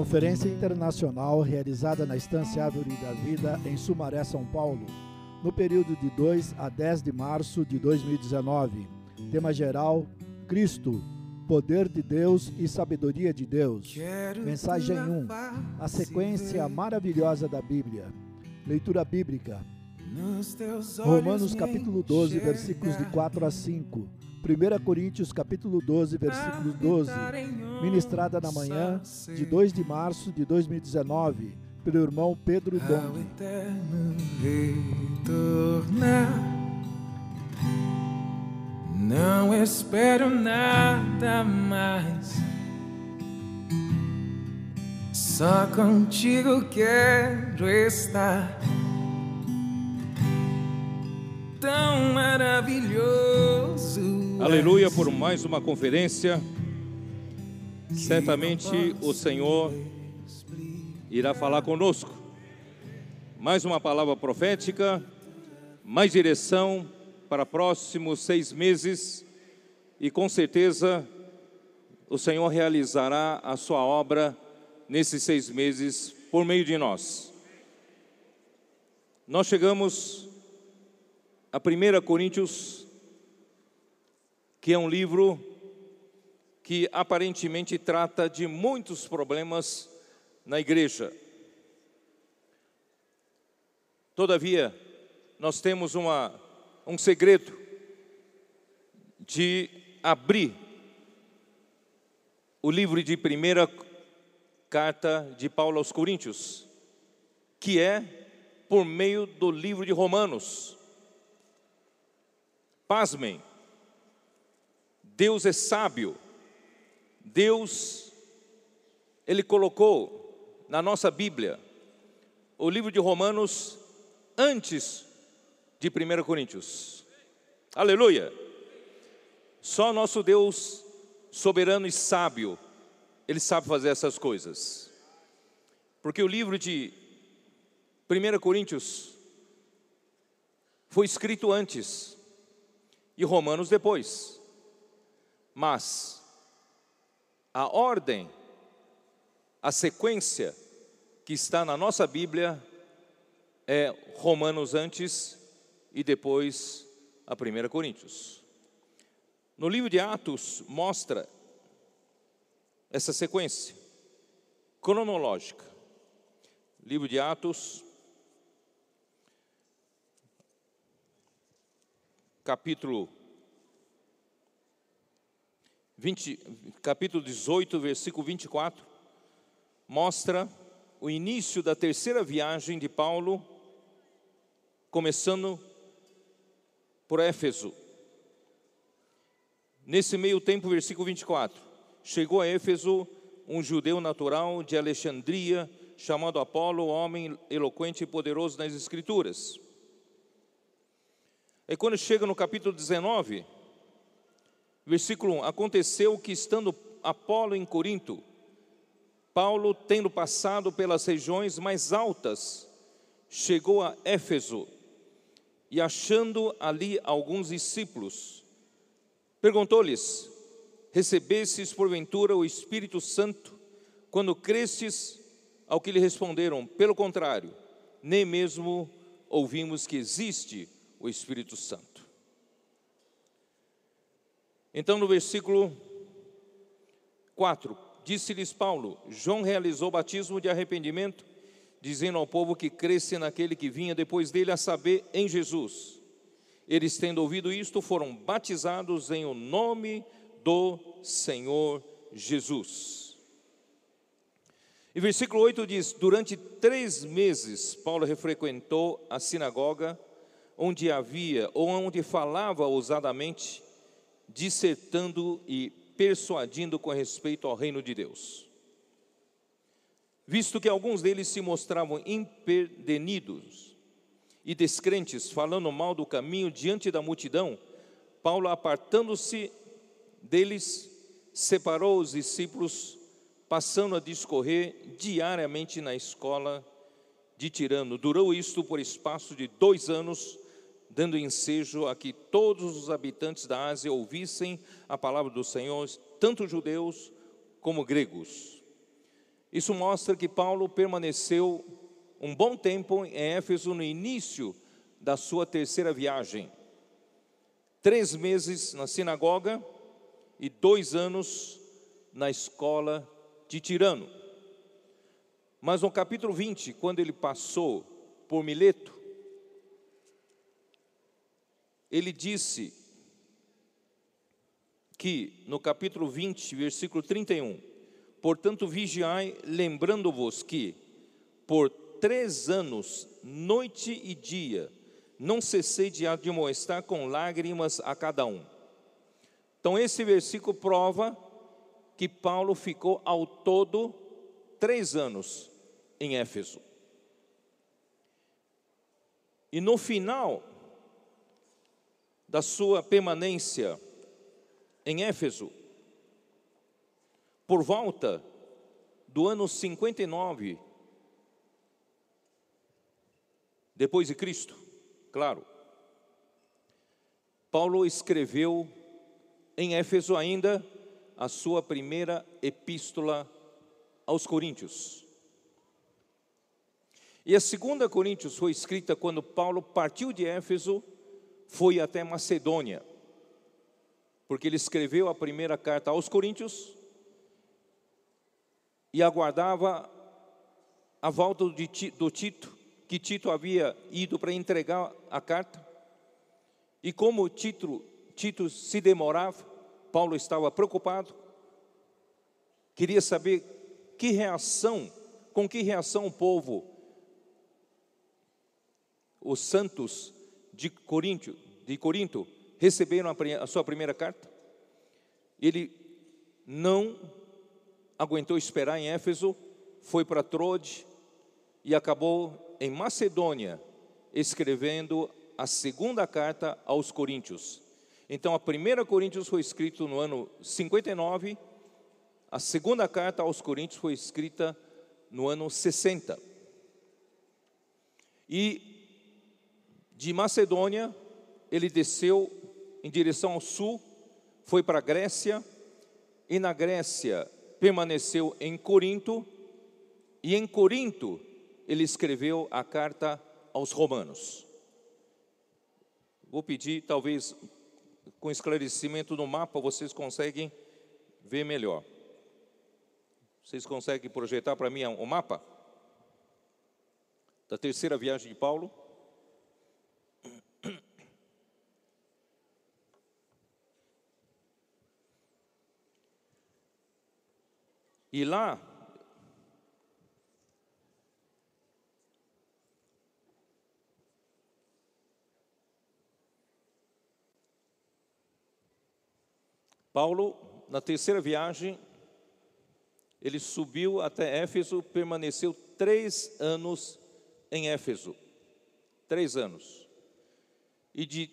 Conferência Internacional realizada na Estância Árvore da Vida em Sumaré, São Paulo, no período de 2 a 10 de março de 2019. Tema geral: Cristo, poder de Deus e sabedoria de Deus. Mensagem 1: A sequência maravilhosa da Bíblia. Leitura bíblica. Romanos capítulo 12, versículos de 4 a 5. 1 Coríntios capítulo 12, versículo 12, ministrada na manhã de 2 de março de 2019, pelo irmão Pedro Dom. Não espero nada mais. Só contigo quero estar. Tão maravilhoso Aleluia por mais uma conferência. Certamente o Senhor irá falar conosco. Mais uma palavra profética, mais direção para próximos seis meses e com certeza o Senhor realizará a sua obra nesses seis meses por meio de nós. Nós chegamos a 1 Coríntios que é um livro que aparentemente trata de muitos problemas na igreja. Todavia, nós temos uma, um segredo de abrir o livro de primeira carta de Paulo aos Coríntios, que é por meio do livro de Romanos. Pasmem, Deus é sábio. Deus, Ele colocou na nossa Bíblia o livro de Romanos antes de 1 Coríntios. Aleluia! Só nosso Deus, soberano e sábio, Ele sabe fazer essas coisas. Porque o livro de 1 Coríntios foi escrito antes e Romanos depois. Mas a ordem, a sequência que está na nossa Bíblia é Romanos antes e depois a 1 Coríntios. No livro de Atos mostra essa sequência cronológica. Livro de Atos, capítulo 20, capítulo 18, versículo 24, mostra o início da terceira viagem de Paulo, começando por Éfeso. Nesse meio tempo, versículo 24, chegou a Éfeso um judeu natural de Alexandria, chamado Apolo, homem eloquente e poderoso nas Escrituras. E quando chega no capítulo 19, Versículo 1: Aconteceu que, estando Apolo em Corinto, Paulo, tendo passado pelas regiões mais altas, chegou a Éfeso e, achando ali alguns discípulos, perguntou-lhes: Recebestes porventura o Espírito Santo quando crestes? Ao que lhe responderam: Pelo contrário, nem mesmo ouvimos que existe o Espírito Santo. Então, no versículo 4, disse-lhes Paulo: João realizou batismo de arrependimento, dizendo ao povo que cresce naquele que vinha depois dele, a saber, em Jesus. Eles, tendo ouvido isto, foram batizados em o nome do Senhor Jesus. E versículo 8 diz: Durante três meses, Paulo refrequentou a sinagoga, onde havia, ou onde falava ousadamente, dissertando e persuadindo com respeito ao reino de Deus. Visto que alguns deles se mostravam imperdenidos e descrentes, falando mal do caminho diante da multidão, Paulo, apartando-se deles, separou os discípulos, passando a discorrer diariamente na escola de Tirano. Durou isto por espaço de dois anos, dando ensejo a que todos os habitantes da Ásia ouvissem a palavra do Senhor, tanto judeus como gregos. Isso mostra que Paulo permaneceu um bom tempo em Éfeso no início da sua terceira viagem. Três meses na sinagoga e dois anos na escola de Tirano. Mas no capítulo 20, quando ele passou por Mileto, ele disse que no capítulo 20, versículo 31, portanto vigiai, lembrando-vos que por três anos, noite e dia, não cessei de admoestar com lágrimas a cada um. Então esse versículo prova que Paulo ficou ao todo três anos em Éfeso. E no final da sua permanência em Éfeso, por volta do ano 59 depois de Cristo, claro. Paulo escreveu em Éfeso ainda a sua primeira epístola aos Coríntios. E a segunda Coríntios foi escrita quando Paulo partiu de Éfeso, foi até Macedônia, porque ele escreveu a primeira carta aos Coríntios e aguardava a volta do Tito, que Tito havia ido para entregar a carta. E como Tito, Tito se demorava, Paulo estava preocupado, queria saber que reação, com que reação o povo os santos de Corinto, de Corinto receberam a, a sua primeira carta. Ele não aguentou esperar em Éfeso, foi para Trode e acabou em Macedônia escrevendo a segunda carta aos Coríntios. Então, a primeira Coríntios foi escrita no ano 59, a segunda carta aos Coríntios foi escrita no ano 60. E de Macedônia, ele desceu em direção ao sul, foi para a Grécia, e na Grécia permaneceu em Corinto, e em Corinto ele escreveu a carta aos Romanos. Vou pedir, talvez com esclarecimento no mapa, vocês conseguem ver melhor. Vocês conseguem projetar para mim o mapa? Da terceira viagem de Paulo? E lá, Paulo, na terceira viagem, ele subiu até Éfeso, permaneceu três anos em Éfeso. Três anos. E de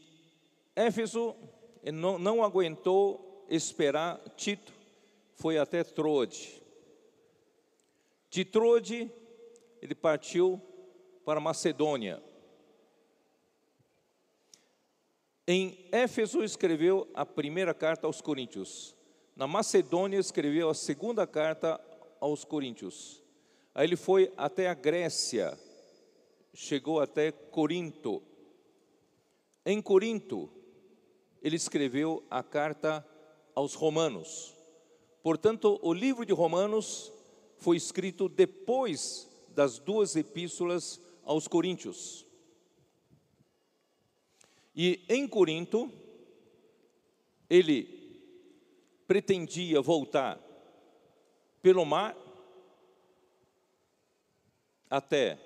Éfeso, ele não, não aguentou esperar Tito, foi até Troade. De Trode, ele partiu para Macedônia. Em Éfeso escreveu a primeira carta aos Coríntios. Na Macedônia escreveu a segunda carta aos Coríntios. Aí ele foi até a Grécia, chegou até Corinto. Em Corinto, ele escreveu a carta aos Romanos. Portanto, o livro de Romanos foi escrito depois das duas epístolas aos Coríntios. E em Corinto, ele pretendia voltar pelo mar até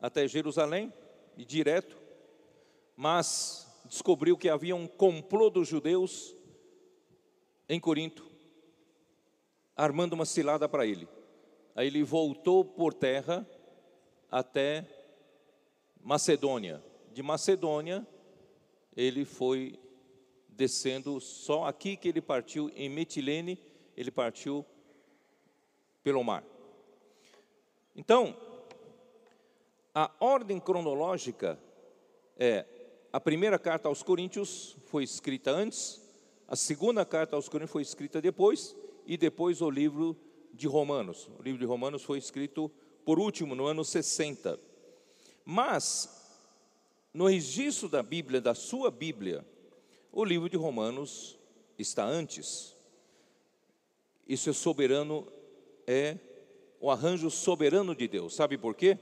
até Jerusalém e direto, mas descobriu que havia um complô dos judeus em Corinto armando uma cilada para ele. Aí ele voltou por terra até Macedônia. De Macedônia, ele foi descendo só aqui que ele partiu em Metilene, ele partiu pelo mar. Então, a ordem cronológica é a primeira carta aos Coríntios foi escrita antes, a segunda carta aos Coríntios foi escrita depois, e depois o livro de Romanos. O livro de Romanos foi escrito por último no ano 60. Mas, no registro da Bíblia, da sua Bíblia, o livro de Romanos está antes. Isso é soberano, é o arranjo soberano de Deus. Sabe por quê?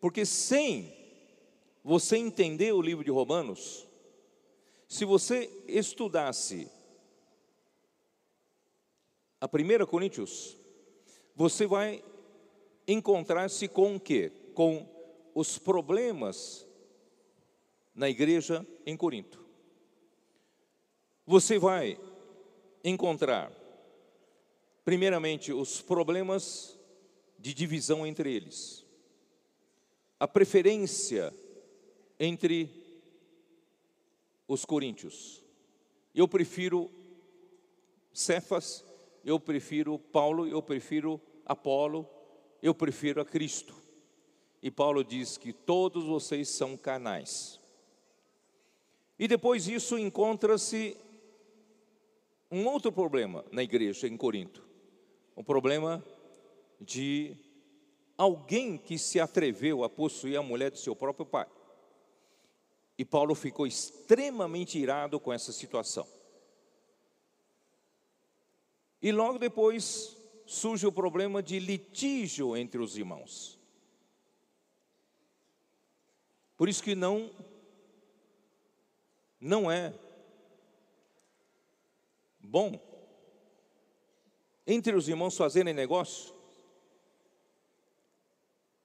Porque sem você entender o livro de Romanos, se você estudasse a 1 Coríntios, você vai encontrar-se com o quê? Com os problemas na igreja em Corinto. Você vai encontrar, primeiramente, os problemas de divisão entre eles, a preferência entre os coríntios. Eu prefiro Cefas, eu prefiro Paulo, eu prefiro Apolo, eu prefiro a Cristo. E Paulo diz que todos vocês são canais. E depois disso encontra-se um outro problema na igreja em Corinto. Um problema de alguém que se atreveu a possuir a mulher do seu próprio pai. E Paulo ficou extremamente irado com essa situação. E logo depois surge o problema de litígio entre os irmãos. Por isso que não não é bom entre os irmãos fazerem negócio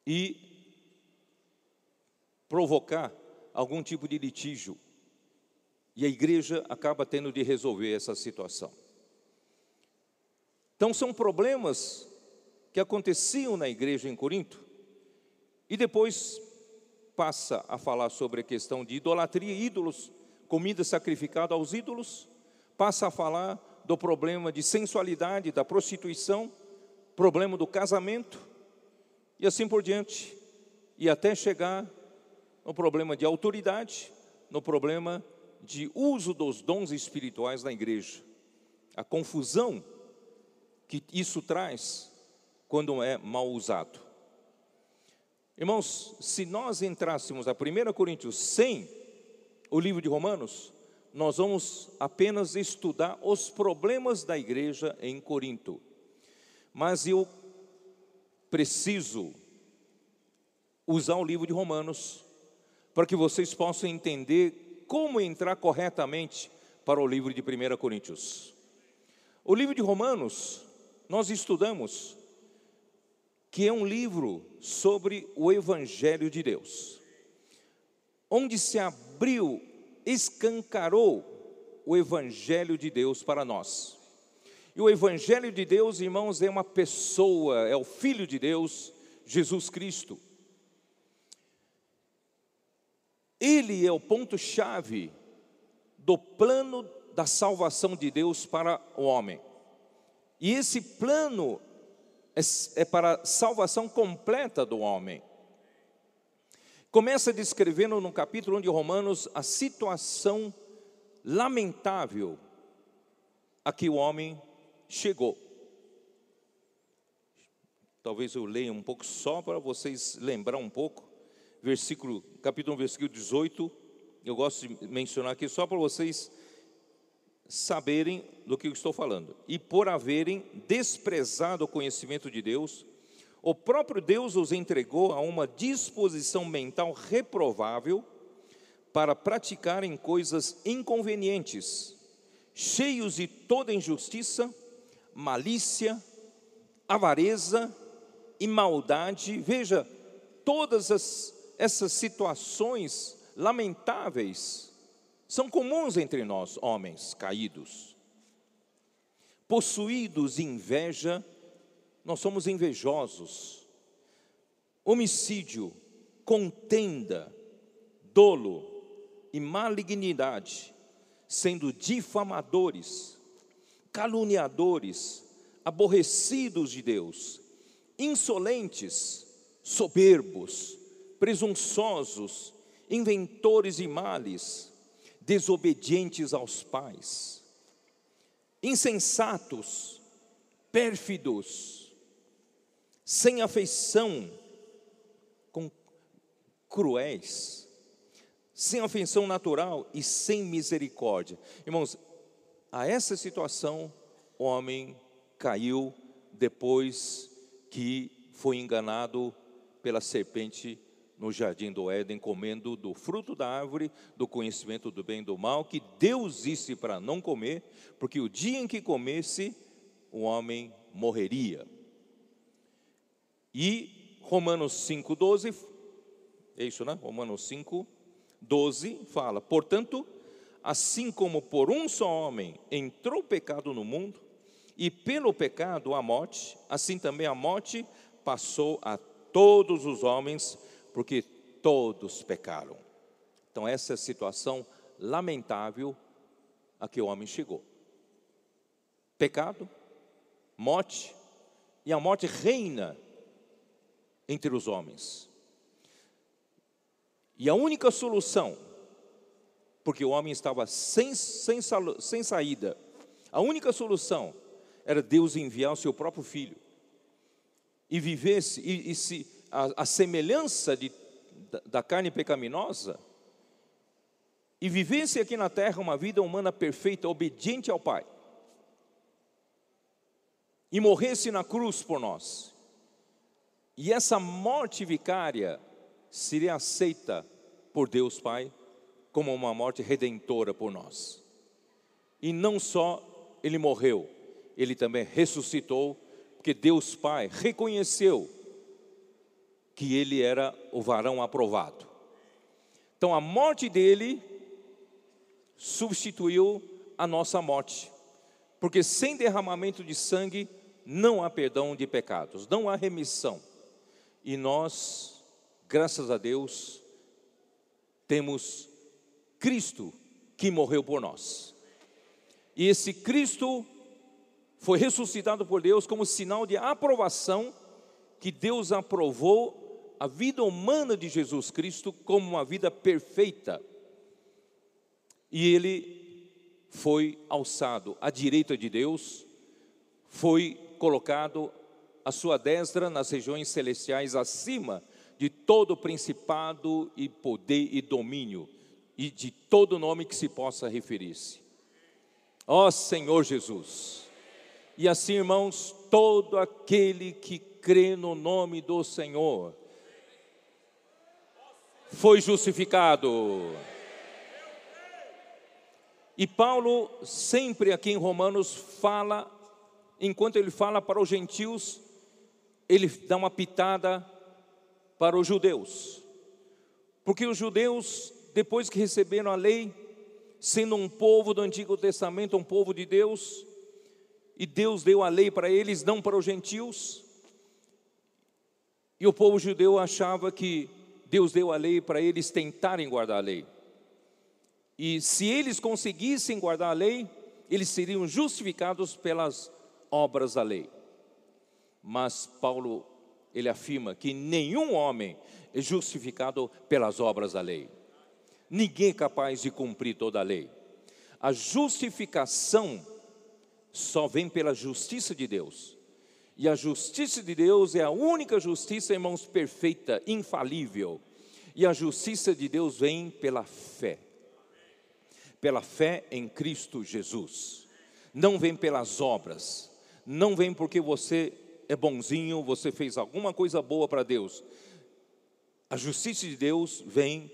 e provocar algum tipo de litígio. E a igreja acaba tendo de resolver essa situação. Então, são problemas que aconteciam na igreja em Corinto, e depois passa a falar sobre a questão de idolatria, ídolos, comida sacrificada aos ídolos, passa a falar do problema de sensualidade, da prostituição, problema do casamento, e assim por diante, e até chegar no problema de autoridade, no problema de uso dos dons espirituais na igreja. A confusão que isso traz quando é mal usado. Irmãos, se nós entrássemos a 1 Coríntios sem o livro de Romanos, nós vamos apenas estudar os problemas da igreja em Corinto. Mas eu preciso usar o livro de Romanos para que vocês possam entender como entrar corretamente para o livro de 1 Coríntios. O livro de Romanos nós estudamos que é um livro sobre o Evangelho de Deus, onde se abriu, escancarou o Evangelho de Deus para nós. E o Evangelho de Deus, irmãos, é uma pessoa, é o Filho de Deus, Jesus Cristo. Ele é o ponto-chave do plano da salvação de Deus para o homem. E esse plano é, é para a salvação completa do homem. Começa descrevendo no capítulo 1 de Romanos a situação lamentável a que o homem chegou. Talvez eu leia um pouco só para vocês lembrar um pouco. Versículo, capítulo 1, versículo 18. Eu gosto de mencionar aqui só para vocês saberem do que eu estou falando. E por haverem desprezado o conhecimento de Deus, o próprio Deus os entregou a uma disposição mental reprovável para praticarem coisas inconvenientes, cheios de toda injustiça, malícia, avareza e maldade. Veja, todas as, essas situações lamentáveis são comuns entre nós, homens caídos. Possuídos de inveja, nós somos invejosos. Homicídio, contenda, dolo e malignidade, sendo difamadores, caluniadores, aborrecidos de Deus, insolentes, soberbos, presunçosos, inventores de males, desobedientes aos pais, insensatos, pérfidos, sem afeição, com cruéis, sem afeição natural e sem misericórdia. Irmãos, a essa situação o homem caiu depois que foi enganado pela serpente no jardim do Éden, comendo do fruto da árvore do conhecimento do bem e do mal, que Deus disse para não comer, porque o dia em que comesse, o homem morreria. E Romanos 5,12, é isso, né? Romanos 5, 12 fala: Portanto, assim como por um só homem entrou o pecado no mundo, e pelo pecado a morte, assim também a morte passou a todos os homens, porque todos pecaram. Então, essa é a situação lamentável a que o homem chegou. Pecado, morte, e a morte reina entre os homens. E a única solução, porque o homem estava sem, sem, sem saída, a única solução era Deus enviar o seu próprio filho e vivesse, e, e se a, a semelhança de, da, da carne pecaminosa, e vivesse aqui na terra uma vida humana perfeita, obediente ao Pai, e morresse na cruz por nós, e essa morte vicária seria aceita por Deus Pai como uma morte redentora por nós. E não só ele morreu, ele também ressuscitou, porque Deus Pai reconheceu que ele era o varão aprovado. Então a morte dele substituiu a nossa morte, porque sem derramamento de sangue não há perdão de pecados, não há remissão. E nós, graças a Deus, temos Cristo que morreu por nós. E esse Cristo foi ressuscitado por Deus como sinal de aprovação que Deus aprovou a vida humana de Jesus Cristo como uma vida perfeita. E ele foi alçado à direita de Deus, foi colocado à sua destra nas regiões celestiais acima de todo principado e poder e domínio e de todo nome que se possa referir-se. Ó Senhor Jesus, e assim, irmãos, todo aquele que crê no nome do Senhor foi justificado. E Paulo, sempre aqui em Romanos, fala, enquanto ele fala para os gentios, ele dá uma pitada para os judeus. Porque os judeus, depois que receberam a lei, sendo um povo do Antigo Testamento, um povo de Deus, e Deus deu a lei para eles, não para os gentios. E o povo judeu achava que Deus deu a lei para eles tentarem guardar a lei. E se eles conseguissem guardar a lei, eles seriam justificados pelas obras da lei. Mas Paulo, ele afirma que nenhum homem é justificado pelas obras da lei. Ninguém é capaz de cumprir toda a lei. A justificação só vem pela justiça de Deus. E a justiça de Deus é a única justiça, irmãos, perfeita, infalível. E a justiça de Deus vem pela fé. Pela fé em Cristo Jesus. Não vem pelas obras. Não vem porque você é bonzinho, você fez alguma coisa boa para Deus. A justiça de Deus vem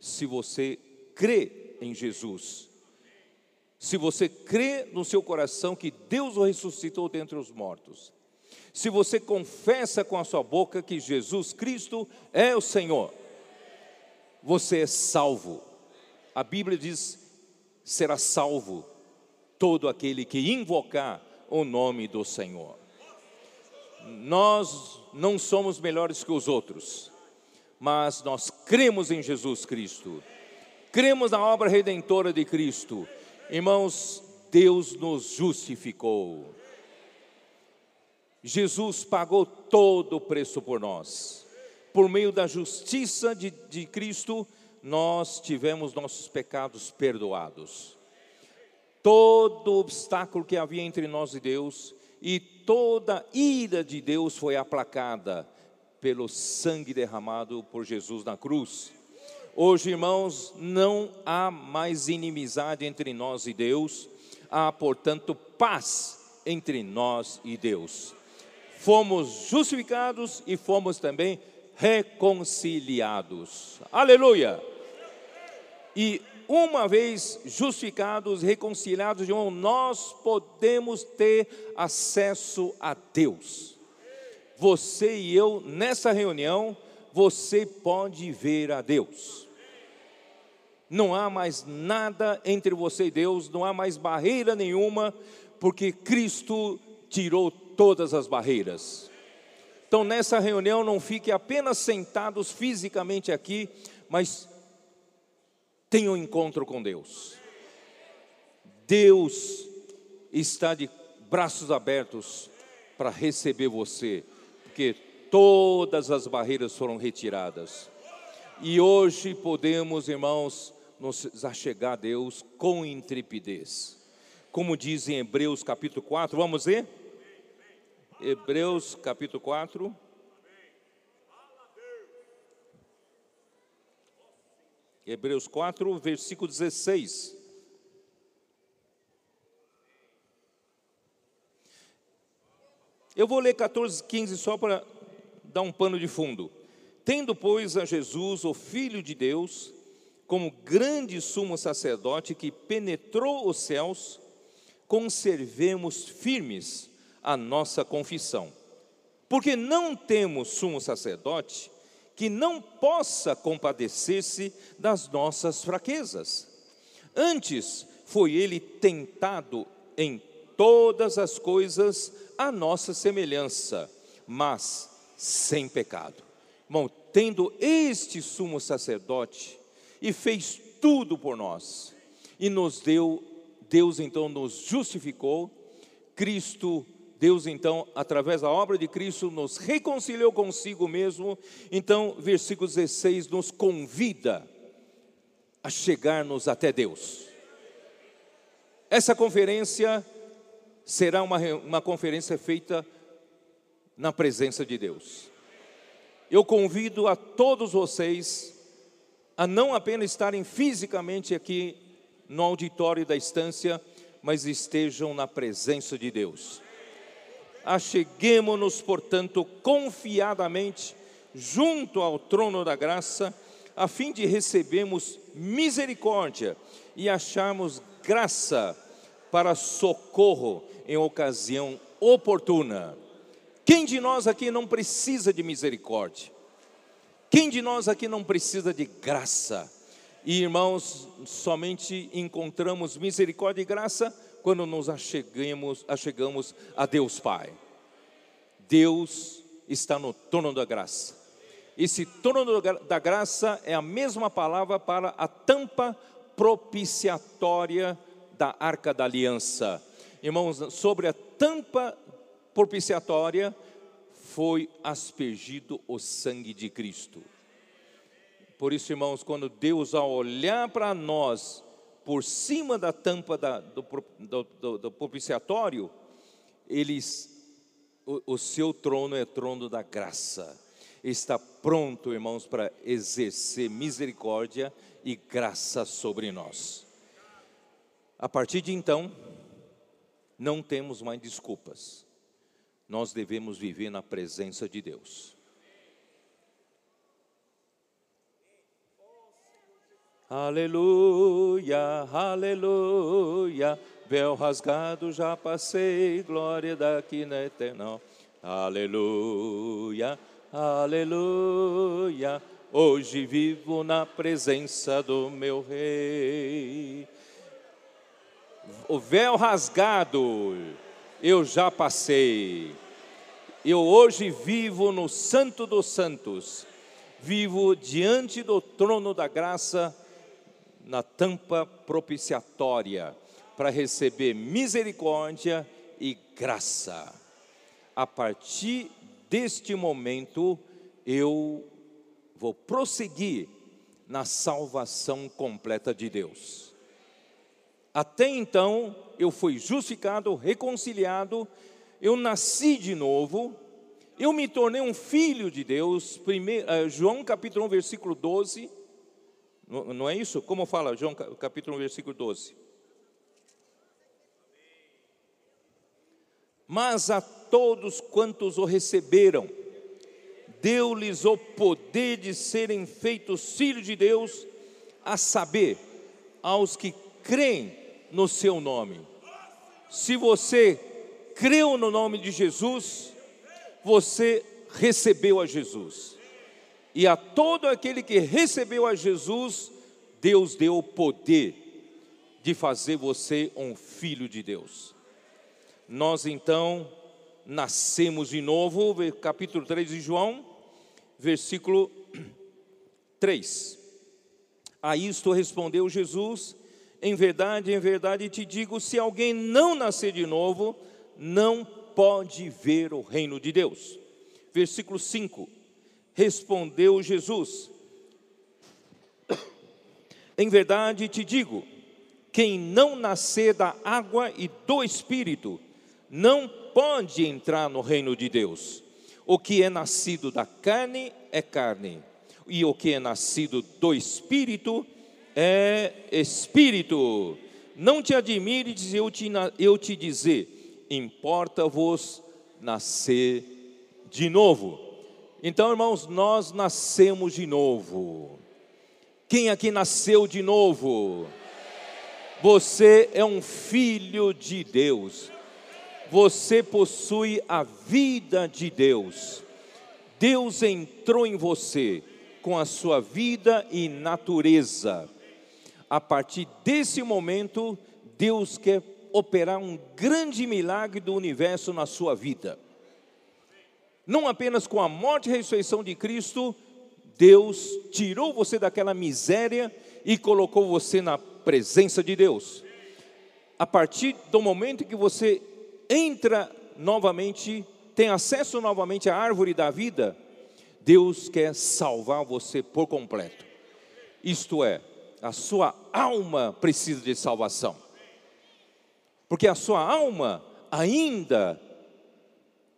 se você crê em Jesus se você crê no seu coração que Deus o ressuscitou dentre os mortos, se você confessa com a sua boca que Jesus Cristo é o Senhor, você é salvo. A Bíblia diz: será salvo todo aquele que invocar o nome do Senhor. Nós não somos melhores que os outros, mas nós cremos em Jesus Cristo, cremos na obra redentora de Cristo Irmãos, Deus nos justificou. Jesus pagou todo o preço por nós. Por meio da justiça de, de Cristo, nós tivemos nossos pecados perdoados. Todo obstáculo que havia entre nós e Deus, e toda ira de Deus foi aplacada pelo sangue derramado por Jesus na cruz. Hoje, irmãos, não há mais inimizade entre nós e Deus, há, portanto, paz entre nós e Deus. Fomos justificados e fomos também reconciliados. Aleluia! E uma vez justificados, reconciliados, irmão, nós podemos ter acesso a Deus. Você e eu, nessa reunião, você pode ver a Deus. Não há mais nada entre você e Deus, não há mais barreira nenhuma, porque Cristo tirou todas as barreiras. Então, nessa reunião, não fique apenas sentados fisicamente aqui, mas tenha um encontro com Deus. Deus está de braços abertos para receber você, porque todas as barreiras foram retiradas. E hoje podemos, irmãos, nos achegar a Deus com intrepidez. Como diz em Hebreus capítulo 4, vamos ver? Hebreus capítulo 4. Hebreus 4, versículo 16. Eu vou ler 14, 15 só para dar um pano de fundo. Tendo, pois, a Jesus, o Filho de Deus, como grande sumo sacerdote que penetrou os céus, conservemos firmes a nossa confissão. Porque não temos sumo sacerdote que não possa compadecer-se das nossas fraquezas. Antes foi ele tentado em todas as coisas a nossa semelhança, mas sem pecado. Bom, tendo este sumo sacerdote e fez tudo por nós. E nos deu, Deus então nos justificou, Cristo, Deus então, através da obra de Cristo, nos reconciliou consigo mesmo. Então, versículo 16 nos convida a chegarmos até Deus. Essa conferência será uma, uma conferência feita na presença de Deus. Eu convido a todos vocês a não apenas estarem fisicamente aqui no auditório da estância, mas estejam na presença de Deus. Acheguemos-nos, portanto, confiadamente junto ao trono da graça, a fim de recebermos misericórdia e acharmos graça para socorro em ocasião oportuna. Quem de nós aqui não precisa de misericórdia? Quem de nós aqui não precisa de graça? E irmãos, somente encontramos misericórdia e graça quando nos achegamos, achegamos a Deus Pai. Deus está no trono da graça. Esse trono da graça é a mesma palavra para a tampa propiciatória da arca da aliança. Irmãos, sobre a tampa propiciatória foi aspergido o sangue de Cristo. Por isso, irmãos, quando Deus, ao olhar para nós, por cima da tampa da, do, do, do, do, propiciatório, eles, o, o seu trono é trono da graça. Está pronto, irmãos, para exercer misericórdia e graça sobre nós. A partir de então, não temos mais desculpas nós devemos viver na presença de Deus. Aleluia, aleluia, véu rasgado já passei, glória daqui na eternal. Aleluia, aleluia, hoje vivo na presença do meu rei. O véu rasgado, eu já passei. Eu hoje vivo no Santo dos Santos, vivo diante do trono da graça, na tampa propiciatória, para receber misericórdia e graça. A partir deste momento, eu vou prosseguir na salvação completa de Deus. Até então, eu fui justificado, reconciliado, eu nasci de novo, eu me tornei um filho de Deus. Primeiro, uh, João capítulo 1, versículo 12. Não, é isso? Como fala João capítulo 1, versículo 12? Mas a todos quantos o receberam, deu-lhes o poder de serem feitos filhos de Deus, a saber, aos que creem no seu nome. Se você creu no nome de Jesus, você recebeu a Jesus. E a todo aquele que recebeu a Jesus, Deus deu o poder de fazer você um filho de Deus. Nós então nascemos de novo, capítulo 3 de João, versículo 3. A isto respondeu Jesus: Em verdade, em verdade te digo: se alguém não nascer de novo, não pode ver o reino de Deus. Versículo 5: Respondeu Jesus: Em verdade te digo: quem não nascer da água e do espírito, não pode entrar no reino de Deus. O que é nascido da carne é carne, e o que é nascido do espírito é espírito. Não te admires eu te, eu te dizer, importa-vos nascer de novo. Então, irmãos, nós nascemos de novo. Quem aqui nasceu de novo? Você é um filho de Deus você possui a vida de Deus. Deus entrou em você com a sua vida e natureza. A partir desse momento, Deus quer operar um grande milagre do universo na sua vida. Não apenas com a morte e ressurreição de Cristo, Deus tirou você daquela miséria e colocou você na presença de Deus. A partir do momento que você entra novamente, tem acesso novamente à árvore da vida, Deus quer salvar você por completo. Isto é, a sua alma precisa de salvação. Porque a sua alma ainda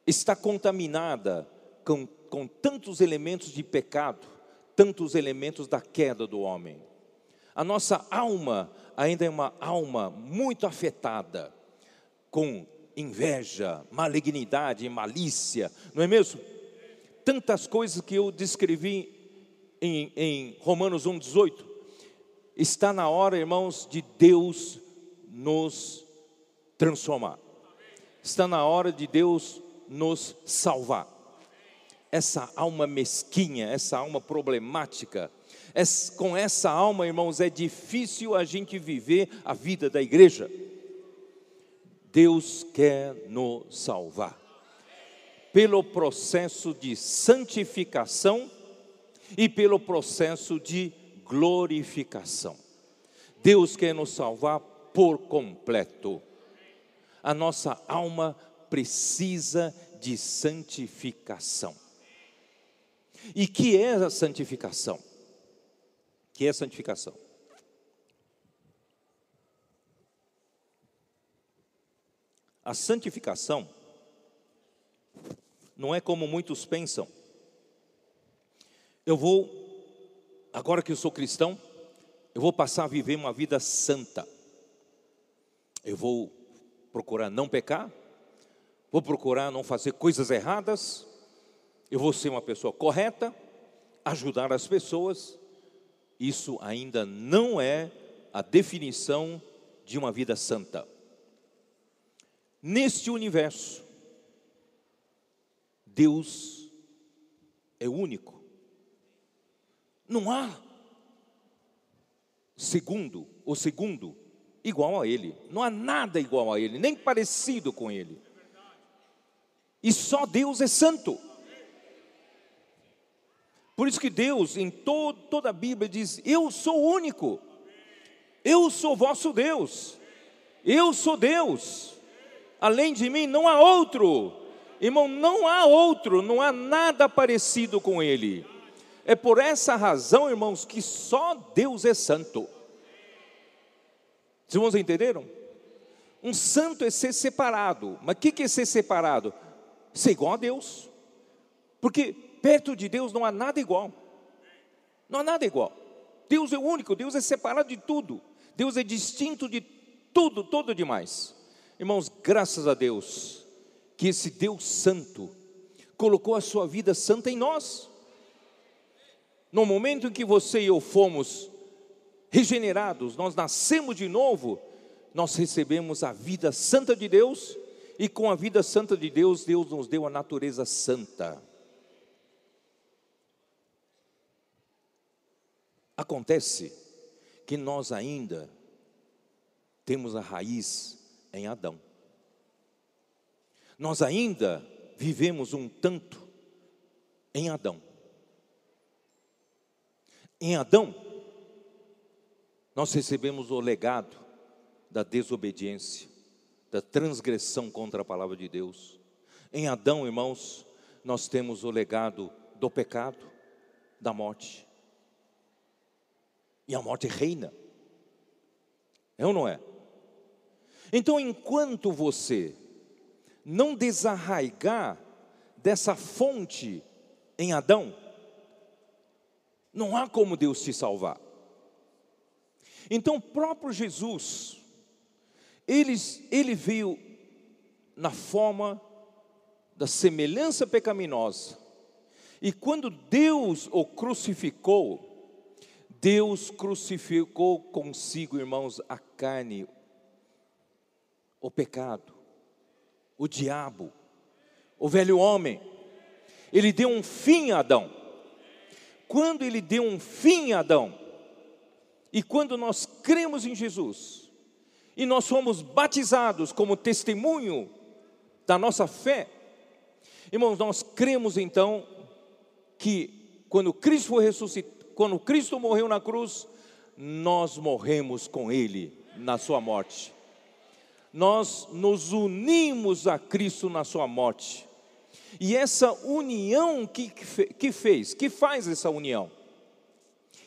está contaminada com, com tantos elementos de pecado, tantos elementos da queda do homem. A nossa alma ainda é uma alma muito afetada com inveja, malignidade, malícia, não é mesmo? Tantas coisas que eu descrevi em, em Romanos 1,18. Está na hora, irmãos, de Deus nos transformar. Está na hora de Deus nos salvar. Essa alma mesquinha, essa alma problemática, com essa alma, irmãos, é difícil a gente viver a vida da igreja. Deus quer nos salvar. Pelo processo de santificação e pelo processo de glorificação. Deus quer nos salvar por completo. A nossa alma precisa de santificação. E que é a santificação? Que é a santificação? A santificação não é como muitos pensam. Eu vou, agora que eu sou cristão, eu vou passar a viver uma vida santa. Eu vou procurar não pecar, vou procurar não fazer coisas erradas, eu vou ser uma pessoa correta, ajudar as pessoas. Isso ainda não é a definição de uma vida santa neste universo, Deus é único. Não há segundo ou segundo igual a Ele. Não há nada igual a Ele, nem parecido com Ele. E só Deus é santo. Por isso que Deus, em toda a Bíblia, diz: Eu sou único, eu sou vosso Deus, eu sou Deus além de mim não há outro. Irmão, não há outro, não há nada parecido com Ele. É por essa razão, irmãos, que só Deus é santo. Os irmãos entenderam? Um santo é ser separado. Mas o que, que é ser separado? Ser igual a Deus. Porque perto de Deus não há nada igual. Não há nada igual. Deus é o único, Deus é separado de tudo. Deus é distinto de tudo, todo demais. Irmãos, graças a Deus, que esse Deus santo colocou a sua vida santa em nós. No momento em que você e eu fomos regenerados, nós nascemos de novo, nós recebemos a vida santa de Deus, e com a vida santa de Deus, Deus nos deu a natureza santa. Acontece que nós ainda temos a raiz em Adão. Nós ainda vivemos um tanto em Adão. Em Adão, nós recebemos o legado da desobediência, da transgressão contra a palavra de Deus. Em Adão, irmãos, nós temos o legado do pecado, da morte. E a morte reina. É ou não é? Então, enquanto você não desarraigar dessa fonte em Adão, não há como Deus te salvar. Então, o próprio Jesus, ele, ele veio na forma da semelhança pecaminosa, e quando Deus o crucificou, Deus crucificou consigo, irmãos, a carne, o pecado, o diabo, o velho homem. Ele deu um fim a Adão. Quando ele deu um fim a Adão, e quando nós cremos em Jesus, e nós somos batizados como testemunho da nossa fé, irmãos, nós cremos então que quando Cristo quando Cristo morreu na cruz, nós morremos com Ele na Sua morte. Nós nos unimos a Cristo na Sua morte. E essa união que, que fez, que faz essa união?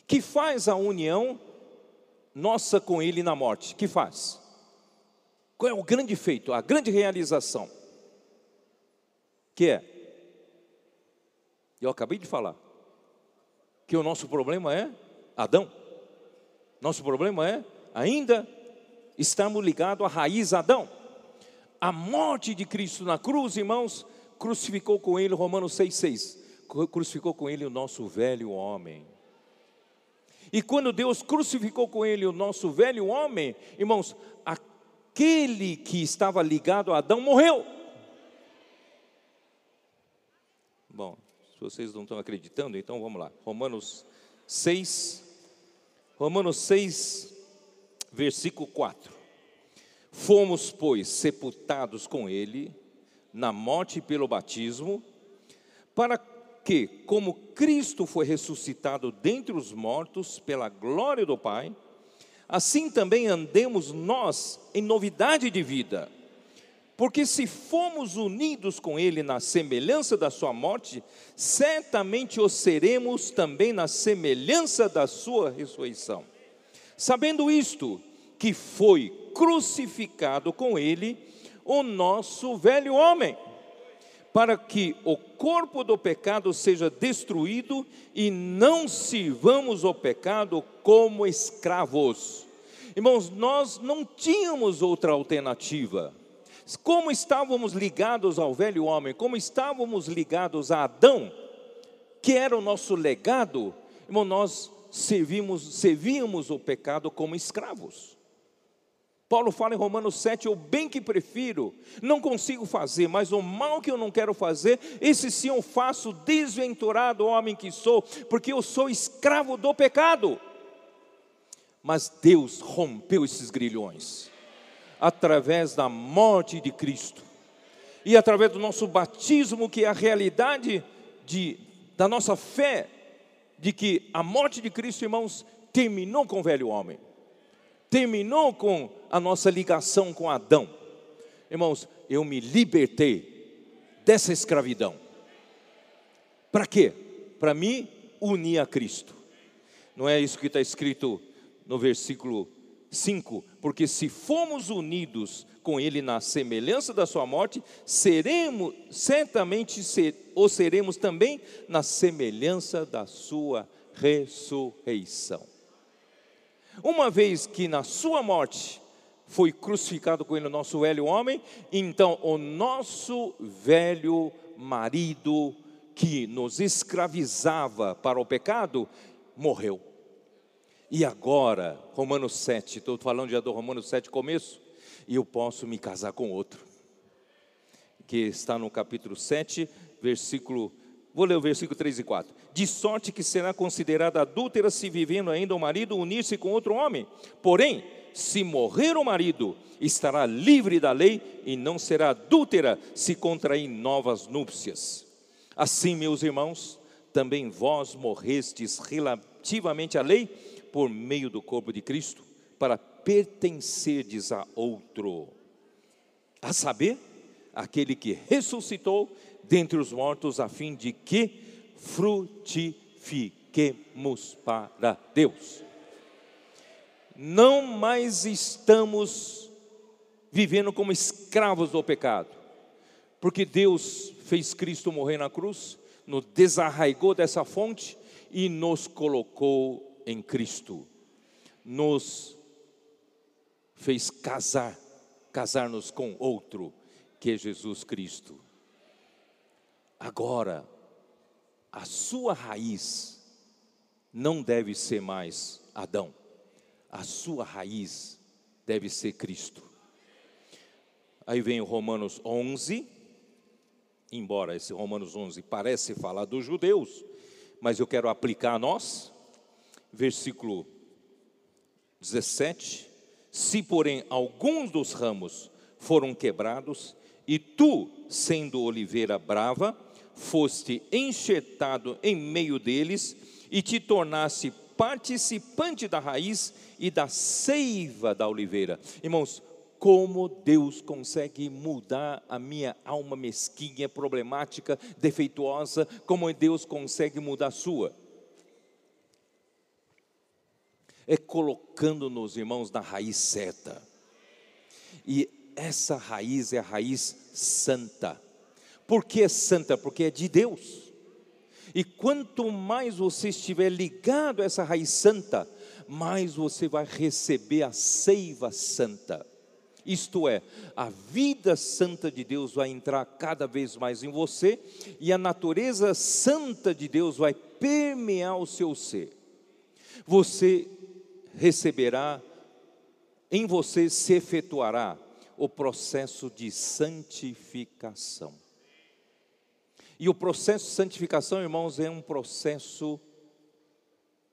Que faz a união nossa com Ele na morte? Que faz? Qual é o grande feito, a grande realização? Que é? Eu acabei de falar que o nosso problema é Adão. Nosso problema é ainda estamos ligados à raiz Adão. A morte de Cristo na cruz, irmãos, crucificou com ele, Romanos 6,6, crucificou com ele o nosso velho homem. E quando Deus crucificou com ele o nosso velho homem, irmãos, aquele que estava ligado a Adão morreu. Bom, vocês não estão acreditando, então vamos lá. Romanos 6, Romanos 6, versículo 4. Fomos, pois, sepultados com ele na morte pelo batismo, para que, como Cristo foi ressuscitado dentre os mortos pela glória do Pai, assim também andemos nós em novidade de vida. Porque se fomos unidos com Ele na semelhança da Sua morte, certamente o seremos também na semelhança da Sua ressurreição. Sabendo isto, que foi crucificado com Ele o nosso velho homem, para que o corpo do pecado seja destruído e não sirvamos o pecado como escravos. Irmãos, nós não tínhamos outra alternativa como estávamos ligados ao velho homem, como estávamos ligados a Adão, que era o nosso legado, irmão, nós servimos, servíamos o pecado como escravos. Paulo fala em Romanos 7, o bem que prefiro, não consigo fazer, mas o mal que eu não quero fazer, esse sim eu faço, desventurado homem que sou, porque eu sou escravo do pecado. Mas Deus rompeu esses grilhões através da morte de Cristo e através do nosso batismo, que é a realidade de, da nossa fé, de que a morte de Cristo, irmãos, terminou com o velho homem, terminou com a nossa ligação com Adão. Irmãos, eu me libertei dessa escravidão. Para quê? Para me unir a Cristo. Não é isso que está escrito no versículo 5: Porque se fomos unidos com ele na semelhança da sua morte, seremos certamente ser, ou seremos também na semelhança da sua ressurreição. Uma vez que na sua morte foi crucificado com ele o nosso velho homem, então o nosso velho marido que nos escravizava para o pecado morreu. E agora, Romanos 7, estou falando já do Romanos 7 começo, e eu posso me casar com outro. Que está no capítulo 7, versículo, vou ler o versículo 3 e 4. De sorte que será considerada adúltera se vivendo ainda o marido unir-se com outro homem. Porém, se morrer o marido, estará livre da lei e não será adúltera se contrair novas núpcias. Assim, meus irmãos, também vós morrestes relativamente à lei por meio do corpo de Cristo, para pertencerdes a outro, a saber, aquele que ressuscitou dentre os mortos, a fim de que frutifiquemos para Deus. Não mais estamos vivendo como escravos do pecado, porque Deus fez Cristo morrer na cruz, nos desarraigou dessa fonte e nos colocou em Cristo, nos fez casar, casar-nos com outro, que é Jesus Cristo. Agora, a sua raiz não deve ser mais Adão, a sua raiz deve ser Cristo. Aí vem o Romanos 11, embora esse Romanos 11 parece falar dos judeus, mas eu quero aplicar a nós versículo 17: Se, porém, alguns dos ramos foram quebrados, e tu, sendo oliveira brava, foste enxertado em meio deles, e te tornaste participante da raiz e da seiva da oliveira. Irmãos, como Deus consegue mudar a minha alma mesquinha, problemática, defeituosa, como Deus consegue mudar a sua é colocando-nos, irmãos, na raiz certa. E essa raiz é a raiz santa. Por que é santa? Porque é de Deus. E quanto mais você estiver ligado a essa raiz santa, mais você vai receber a seiva santa. Isto é, a vida santa de Deus vai entrar cada vez mais em você e a natureza santa de Deus vai permear o seu ser. Você receberá, em você se efetuará o processo de santificação. E o processo de santificação, irmãos, é um processo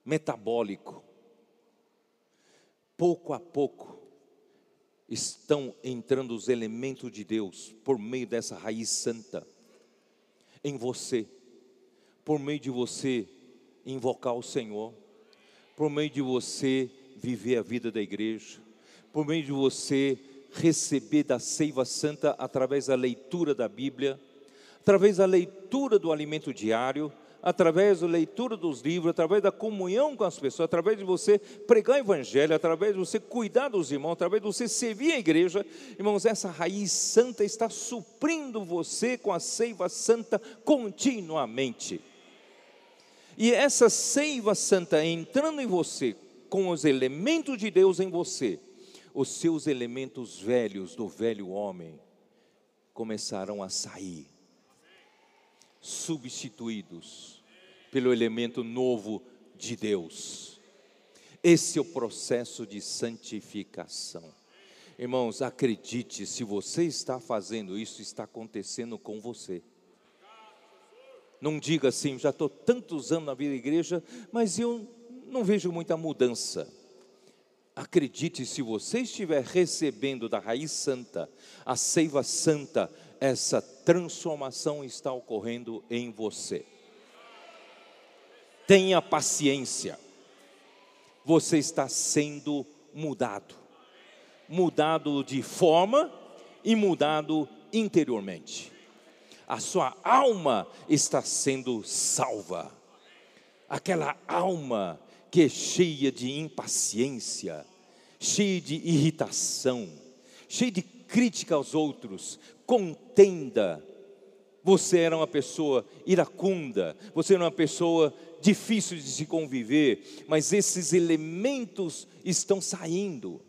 metabólico. Pouco a pouco estão entrando os elementos de Deus por meio dessa raiz santa em você, por meio de você invocar o Senhor, por meio de você viver a vida da igreja, por meio de você receber da seiva santa através da leitura da Bíblia, através da leitura do alimento diário, através da leitura dos livros, através da comunhão com as pessoas, através de você pregar o evangelho, através de você cuidar dos irmãos, através de você servir a igreja, irmãos, essa raiz santa está suprindo você com a seiva santa continuamente. E essa seiva santa entrando em você, com os elementos de Deus em você, os seus elementos velhos do velho homem começarão a sair, substituídos pelo elemento novo de Deus. Esse é o processo de santificação. Irmãos, acredite, se você está fazendo isso, está acontecendo com você. Não diga assim, já estou tantos anos na vida da igreja, mas eu não vejo muita mudança. Acredite, se você estiver recebendo da raiz santa, a seiva santa, essa transformação está ocorrendo em você. Tenha paciência, você está sendo mudado mudado de forma e mudado interiormente a sua alma está sendo salva. Aquela alma que é cheia de impaciência, cheio de irritação, cheio de crítica aos outros, contenda. Você era uma pessoa iracunda, você era uma pessoa difícil de se conviver, mas esses elementos estão saindo.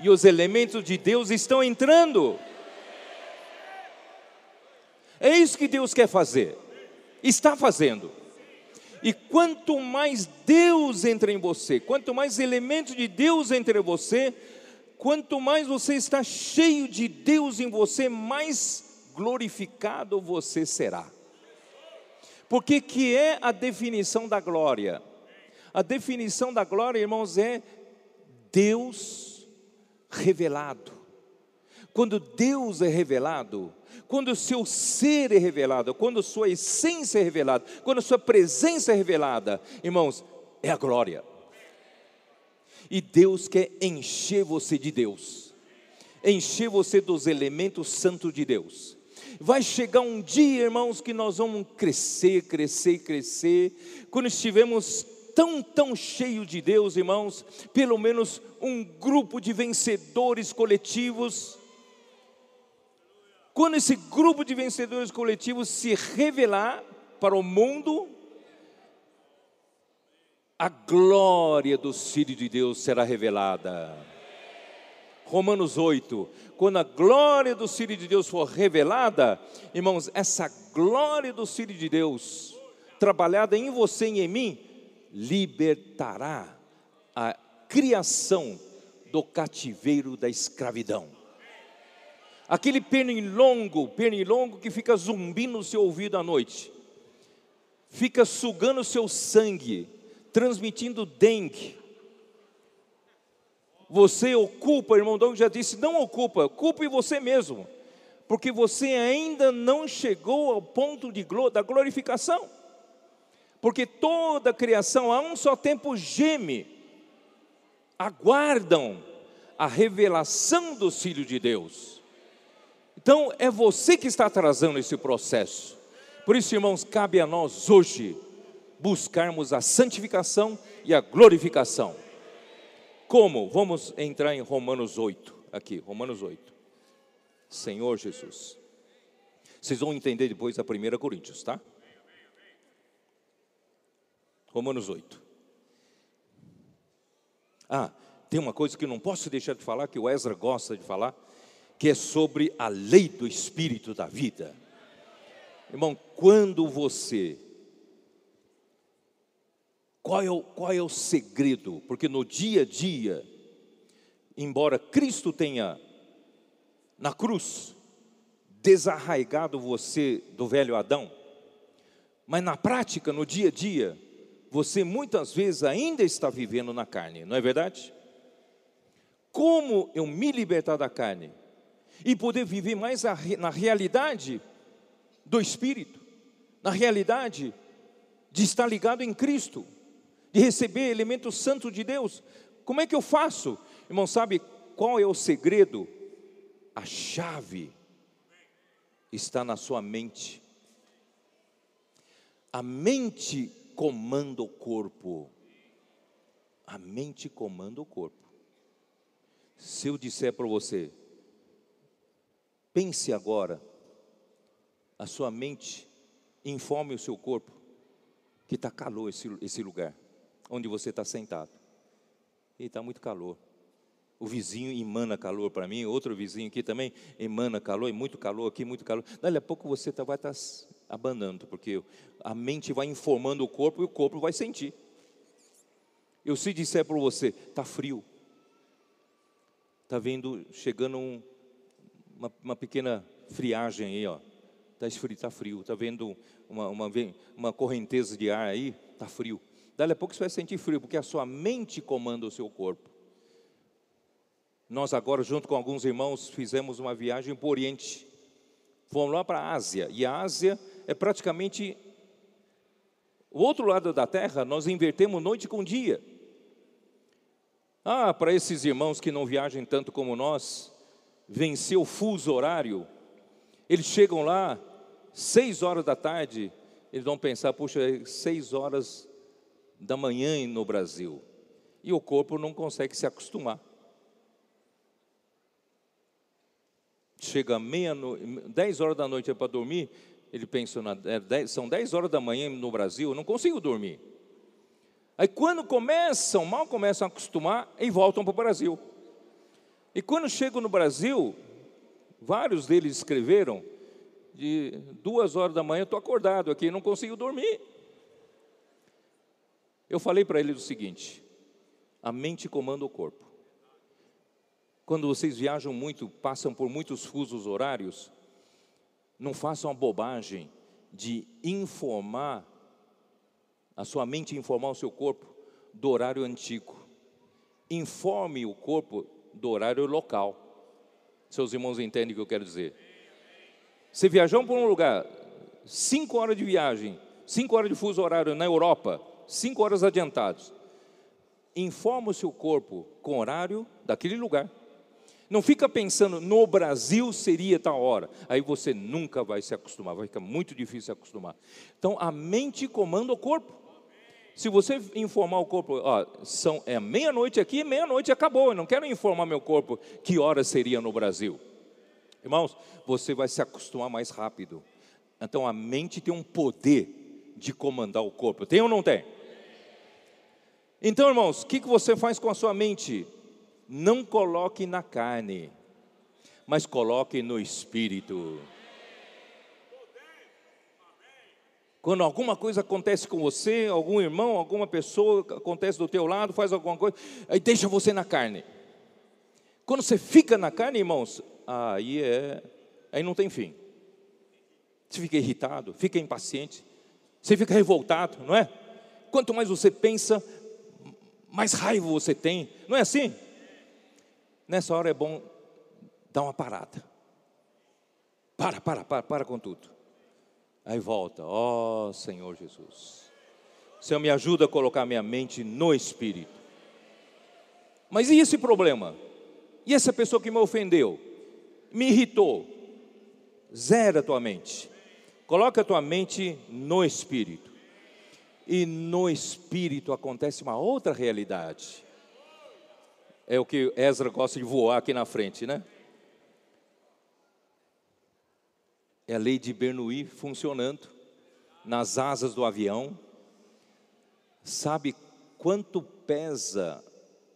E os elementos de Deus estão entrando. É isso que Deus quer fazer. Está fazendo. E quanto mais Deus entra em você, quanto mais elementos de Deus entra em você, quanto mais você está cheio de Deus em você, mais glorificado você será. Porque que é a definição da glória? A definição da glória, irmãos, é Deus revelado. Quando Deus é revelado, quando o seu ser é revelado, quando sua essência é revelada, quando sua presença é revelada, irmãos, é a glória. E Deus quer encher você de Deus, encher você dos elementos santos de Deus. Vai chegar um dia, irmãos, que nós vamos crescer, crescer, crescer. Quando estivermos tão, tão cheio de Deus, irmãos, pelo menos um grupo de vencedores coletivos quando esse grupo de vencedores coletivos se revelar para o mundo, a glória do Filho de Deus será revelada. Romanos 8, quando a glória do Filho de Deus for revelada, irmãos, essa glória do Filho de Deus, trabalhada em você e em mim, libertará a criação do cativeiro da escravidão aquele pernilongo, pernilongo que fica zumbindo no seu ouvido à noite, fica sugando o seu sangue, transmitindo dengue. Você ocupa, irmão Dom já disse, não ocupa, culpe você mesmo, porque você ainda não chegou ao ponto de, da glorificação. Porque toda a criação a um só tempo geme, aguardam a revelação do Filho de Deus. Então é você que está atrasando esse processo. Por isso, irmãos, cabe a nós hoje buscarmos a santificação e a glorificação. Como? Vamos entrar em Romanos 8, aqui, Romanos 8. Senhor Jesus. Vocês vão entender depois a 1 Coríntios, tá? Romanos 8. Ah, tem uma coisa que não posso deixar de falar, que o Ezra gosta de falar que é sobre a lei do espírito da vida. Irmão, quando você qual é, o, qual é o segredo? Porque no dia a dia, embora Cristo tenha na cruz desarraigado você do velho Adão, mas na prática, no dia a dia, você muitas vezes ainda está vivendo na carne, não é verdade? Como eu me libertar da carne? e poder viver mais na realidade do Espírito, na realidade de estar ligado em Cristo, de receber elementos santos de Deus. Como é que eu faço? Irmão, sabe qual é o segredo? A chave está na sua mente. A mente comanda o corpo. A mente comanda o corpo. Se eu disser para você, Pense agora, a sua mente informe o seu corpo que está calor esse, esse lugar, onde você está sentado. E está muito calor. O vizinho emana calor para mim, outro vizinho aqui também emana calor, e muito calor aqui, muito calor. Daqui a pouco você tá, vai estar tá abanando, porque a mente vai informando o corpo e o corpo vai sentir. Eu se disser para você, está frio, está vendo, chegando um, uma, uma pequena friagem aí, ó. Está esfrio, está frio. Está vendo uma, uma, uma correnteza de ar aí? Está frio. Dali a pouco você vai sentir frio, porque a sua mente comanda o seu corpo. Nós agora, junto com alguns irmãos, fizemos uma viagem para o Oriente. Fomos lá para a Ásia. E a Ásia é praticamente o outro lado da terra, nós invertemos noite com dia. Ah, para esses irmãos que não viajam tanto como nós, vencer o fuso horário, eles chegam lá, seis horas da tarde, eles vão pensar, puxa, seis horas da manhã no Brasil. e o corpo não consegue se acostumar. Chega meia-noite, 10 horas da noite é para dormir, ele pensa, na, é, 10, são 10 horas da manhã no Brasil, eu não consigo dormir. Aí quando começam, mal começam a acostumar, e voltam para o Brasil. E quando chegam no Brasil, vários deles escreveram, de duas horas da manhã, estou acordado aqui, não consigo dormir. Eu falei para eles o seguinte: a mente comanda o corpo. Quando vocês viajam muito, passam por muitos fusos horários, não façam a bobagem de informar, a sua mente informar o seu corpo do horário antigo. Informe o corpo do horário local. Seus irmãos entendem o que eu quero dizer. Você viajou para um lugar, cinco horas de viagem, cinco horas de fuso horário na Europa, cinco horas adiantados. Informa o seu corpo com horário daquele lugar. Não fica pensando, no Brasil seria tal hora. Aí você nunca vai se acostumar, vai ficar muito difícil se acostumar. Então a mente comanda o corpo. Se você informar o corpo, ó, são, é meia-noite aqui, meia-noite acabou. Eu não quero informar meu corpo que hora seria no Brasil. Irmãos, você vai se acostumar mais rápido. Então a mente tem um poder de comandar o corpo. Tem ou não tem? Então, irmãos, o que, que você faz com a sua mente? Não coloque na carne, mas coloque no espírito. Quando alguma coisa acontece com você, algum irmão, alguma pessoa acontece do teu lado, faz alguma coisa, aí deixa você na carne. Quando você fica na carne, irmãos, aí é, aí não tem fim. Você fica irritado, fica impaciente, você fica revoltado, não é? Quanto mais você pensa, mais raiva você tem. Não é assim? Nessa hora é bom dar uma parada. Para, para, para, para com tudo. Aí volta, ó oh, Senhor Jesus. Senhor, me ajuda a colocar minha mente no Espírito. Mas e esse problema? E essa pessoa que me ofendeu? Me irritou? Zera a tua mente. Coloca a tua mente no Espírito e no espírito acontece uma outra realidade. É o que Ezra gosta de voar aqui na frente, né? É a lei de Bernoulli funcionando nas asas do avião. Sabe quanto pesa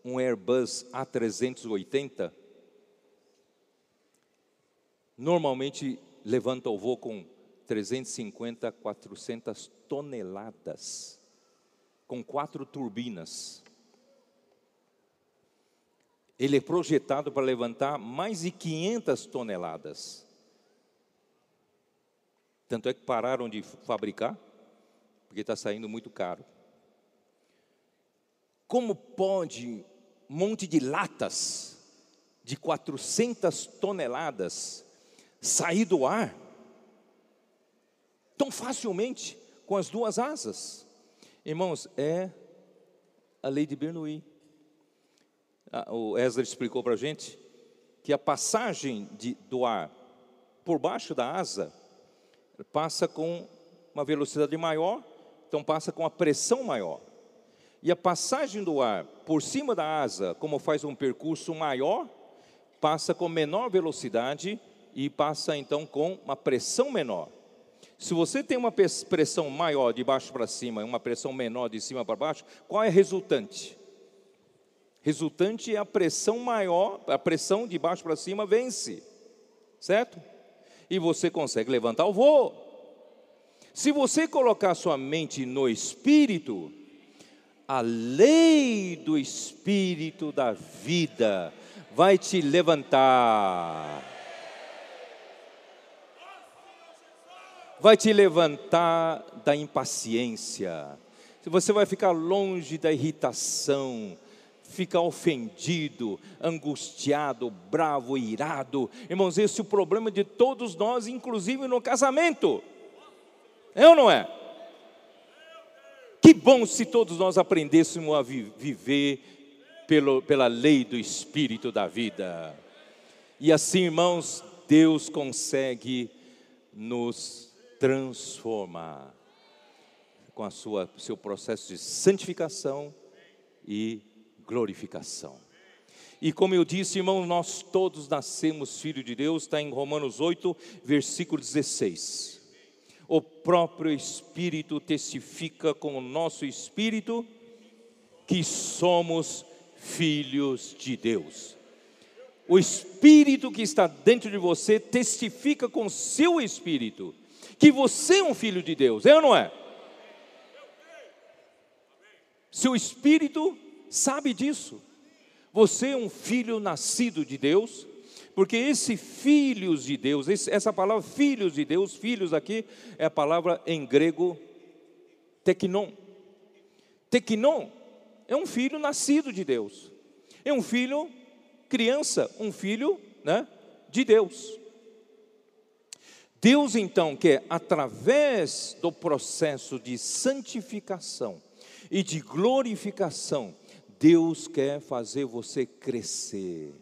um Airbus A380? Normalmente levanta o voo com 350, 400 toneladas, com quatro turbinas. Ele é projetado para levantar mais de 500 toneladas. Tanto é que pararam de fabricar, porque está saindo muito caro. Como pode um monte de latas de 400 toneladas sair do ar tão facilmente com as duas asas. Irmãos, é a lei de Bernoulli. Ah, o Ezra explicou para a gente que a passagem de, do ar por baixo da asa passa com uma velocidade maior, então passa com a pressão maior. E a passagem do ar por cima da asa, como faz um percurso maior, passa com menor velocidade e passa então com uma pressão menor. Se você tem uma pressão maior de baixo para cima e uma pressão menor de cima para baixo, qual é a resultante? Resultante é a pressão maior, a pressão de baixo para cima vence, certo? E você consegue levantar o voo. Se você colocar sua mente no espírito, a lei do espírito da vida vai te levantar. Vai te levantar da impaciência, você vai ficar longe da irritação, ficar ofendido, angustiado, bravo, irado. Irmãos, esse é o problema de todos nós, inclusive no casamento. É ou não é? Que bom se todos nós aprendêssemos a vi viver pelo, pela lei do Espírito da vida. E assim, irmãos, Deus consegue nos transformar com a sua seu processo de santificação e glorificação. E como eu disse, irmão, nós todos nascemos filhos de Deus, está em Romanos 8, versículo 16. O próprio Espírito testifica com o nosso espírito que somos filhos de Deus. O Espírito que está dentro de você testifica com seu espírito que você é um filho de Deus, é ou não é? Seu espírito sabe disso. Você é um filho nascido de Deus, porque esse filhos de Deus, essa palavra filhos de Deus, filhos aqui é a palavra em grego teknon. Teknon é um filho nascido de Deus. É um filho criança, um filho, né, de Deus. Deus então quer através do processo de santificação e de glorificação Deus quer fazer você crescer.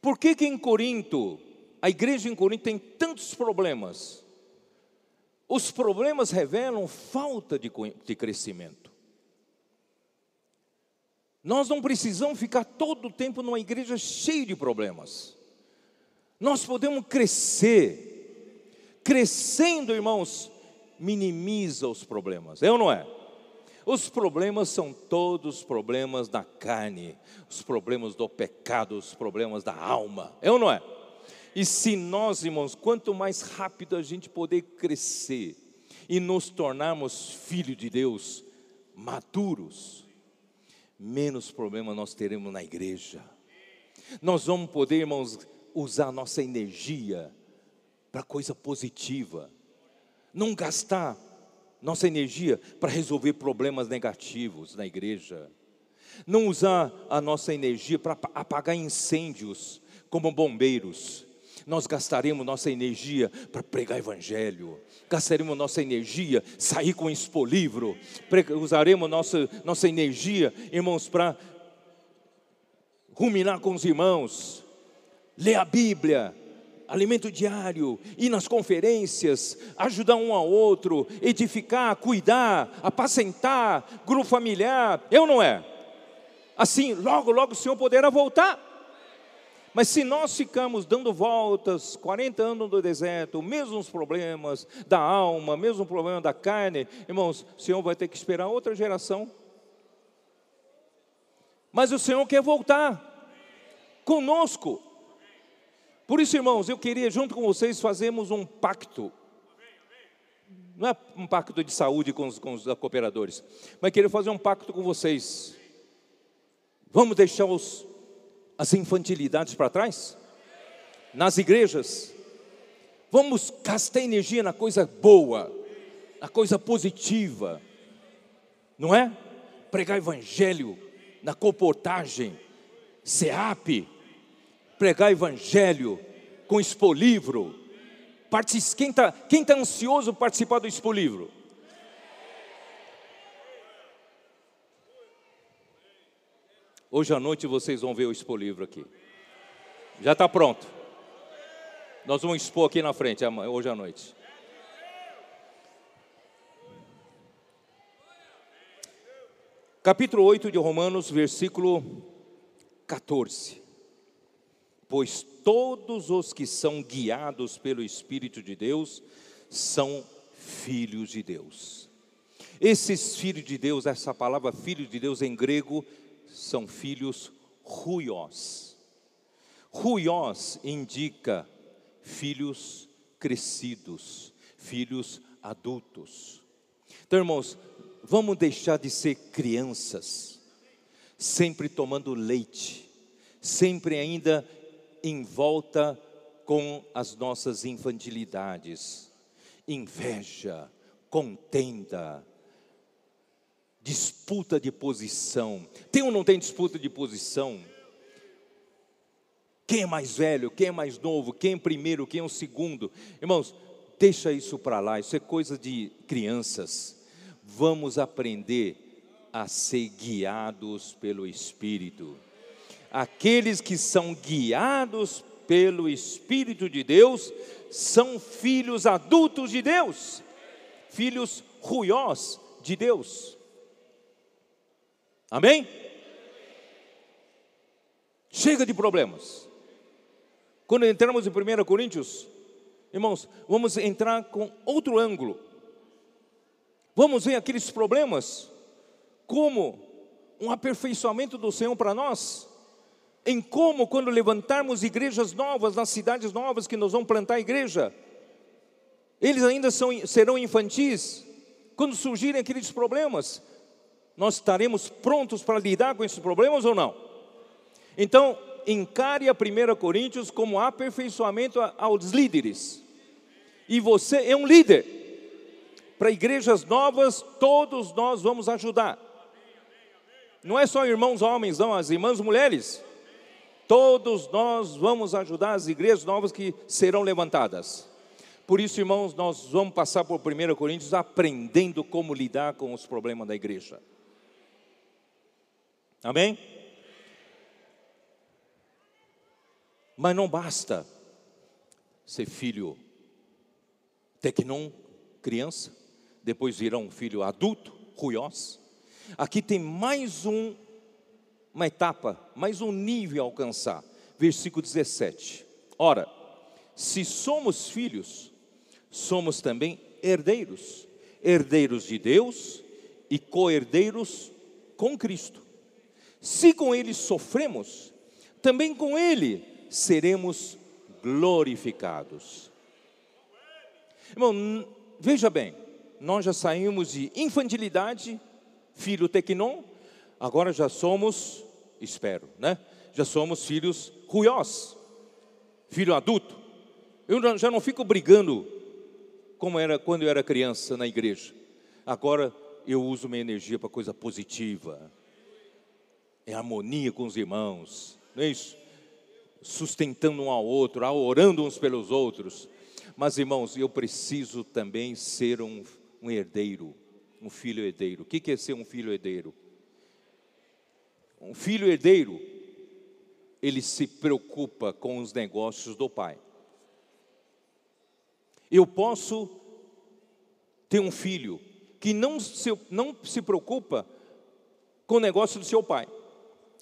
Por que que em Corinto, a igreja em Corinto tem tantos problemas? Os problemas revelam falta de, de crescimento. Nós não precisamos ficar todo o tempo numa igreja cheia de problemas. Nós podemos crescer. Crescendo, irmãos, minimiza os problemas. É ou não é? Os problemas são todos problemas da carne, os problemas do pecado, os problemas da alma. É ou não é? E se nós, irmãos, quanto mais rápido a gente poder crescer e nos tornarmos filhos de Deus, maduros, menos problema nós teremos na igreja. Nós vamos poder, irmãos, usar nossa energia para coisa positiva, não gastar nossa energia para resolver problemas negativos na igreja. Não usar a nossa energia para apagar incêndios como bombeiros. Nós gastaremos nossa energia para pregar evangelho, gastaremos nossa energia sair com expo livro, usaremos nossa, nossa energia, irmãos, para ruminar com os irmãos, ler a Bíblia, alimento diário, ir nas conferências, ajudar um ao outro, edificar, cuidar, apacentar, grupo familiar, eu não é? Assim, logo, logo o Senhor poderá voltar. Mas se nós ficamos dando voltas, 40 anos no deserto, mesmos problemas da alma, mesmo problema da carne, irmãos, o Senhor vai ter que esperar outra geração. Mas o Senhor quer voltar conosco. Por isso, irmãos, eu queria junto com vocês fazermos um pacto. Não é um pacto de saúde com os, com os cooperadores, mas queria fazer um pacto com vocês. Vamos deixar os, as infantilidades para trás? Nas igrejas? Vamos gastar energia na coisa boa, na coisa positiva, não é? Pregar evangelho na comportagem, SEAP, pregar evangelho com expolivro. Quem está tá ansioso participar do expolivro? Hoje à noite vocês vão ver o expolivro aqui. Já está pronto. Nós vamos expor aqui na frente hoje à noite. Capítulo 8 de Romanos, versículo 14 pois todos os que são guiados pelo Espírito de Deus são filhos de Deus. Esses filhos de Deus, essa palavra filho de Deus em grego, são filhos ruiós. Ruiós indica filhos crescidos, filhos adultos. Então, irmãos, vamos deixar de ser crianças, sempre tomando leite, sempre ainda em volta com as nossas infantilidades, inveja, contenda, disputa de posição. Tem ou não tem disputa de posição? Quem é mais velho, quem é mais novo, quem é primeiro, quem é o segundo? Irmãos, deixa isso para lá, isso é coisa de crianças. Vamos aprender a ser guiados pelo Espírito aqueles que são guiados pelo Espírito de Deus são filhos adultos de Deus, filhos ruiós de Deus. Amém? Chega de problemas. Quando entramos em 1 Coríntios, irmãos, vamos entrar com outro ângulo. Vamos ver aqueles problemas como um aperfeiçoamento do Senhor para nós, em como, quando levantarmos igrejas novas, nas cidades novas que nós vamos plantar igreja, eles ainda são, serão infantis. Quando surgirem aqueles problemas, nós estaremos prontos para lidar com esses problemas ou não? Então, encare a 1 Coríntios como aperfeiçoamento aos líderes. E você é um líder. Para igrejas novas, todos nós vamos ajudar. Não é só irmãos homens, não, as irmãs mulheres. Todos nós vamos ajudar as igrejas novas que serão levantadas. Por isso, irmãos, nós vamos passar por 1 Coríntios aprendendo como lidar com os problemas da igreja. Amém? Mas não basta ser filho tecnon, criança, depois virá um filho adulto, ruiós. Aqui tem mais um, uma etapa, mais um nível a alcançar. Versículo 17. Ora, se somos filhos, somos também herdeiros, herdeiros de Deus e co-herdeiros com Cristo. Se com Ele sofremos, também com Ele seremos glorificados. Irmão, veja bem, nós já saímos de infantilidade, filho tecnon, agora já somos, espero, né? Já somos filhos ruiós, filho adulto. Eu já não fico brigando como era quando eu era criança na igreja. Agora eu uso minha energia para coisa positiva. É harmonia com os irmãos, não é isso? Sustentando um ao outro, orando uns pelos outros. Mas irmãos, eu preciso também ser um, um herdeiro, um filho herdeiro. O que é ser um filho herdeiro? Um filho herdeiro, ele se preocupa com os negócios do pai. Eu posso ter um filho que não se, não se preocupa com o negócio do seu pai.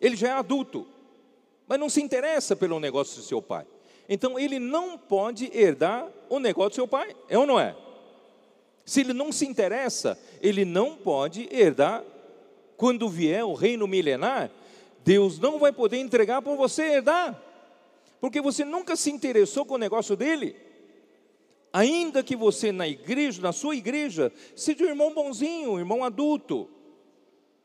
Ele já é adulto, mas não se interessa pelo negócio do seu pai. Então ele não pode herdar o negócio do seu pai, é ou não é? Se ele não se interessa, ele não pode herdar. Quando vier o reino milenar, Deus não vai poder entregar para você herdar, porque você nunca se interessou com o negócio dele. Ainda que você na igreja, na sua igreja, seja um irmão bonzinho, um irmão adulto,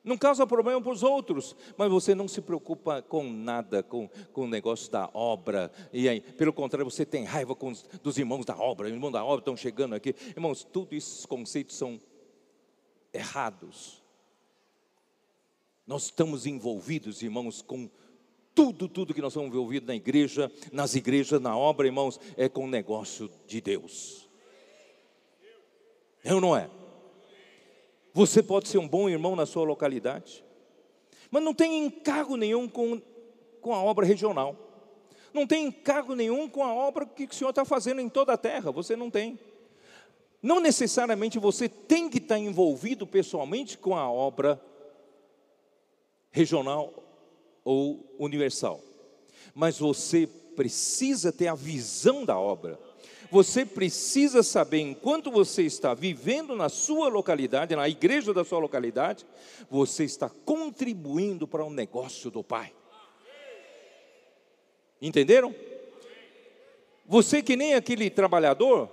não causa problema para os outros, mas você não se preocupa com nada, com, com o negócio da obra, e aí, pelo contrário, você tem raiva com os, dos irmãos da obra, os irmãos da obra estão chegando aqui. Irmãos, todos esses conceitos são errados. Nós estamos envolvidos, irmãos, com tudo, tudo que nós estamos envolvidos na igreja, nas igrejas, na obra, irmãos, é com o negócio de Deus. É ou não é? Você pode ser um bom irmão na sua localidade, mas não tem encargo nenhum com, com a obra regional. Não tem encargo nenhum com a obra que o Senhor está fazendo em toda a terra. Você não tem. Não necessariamente você tem que estar envolvido pessoalmente com a obra regional ou universal. Mas você precisa ter a visão da obra. Você precisa saber, enquanto você está vivendo na sua localidade, na igreja da sua localidade, você está contribuindo para o um negócio do Pai. Entenderam? Você que nem aquele trabalhador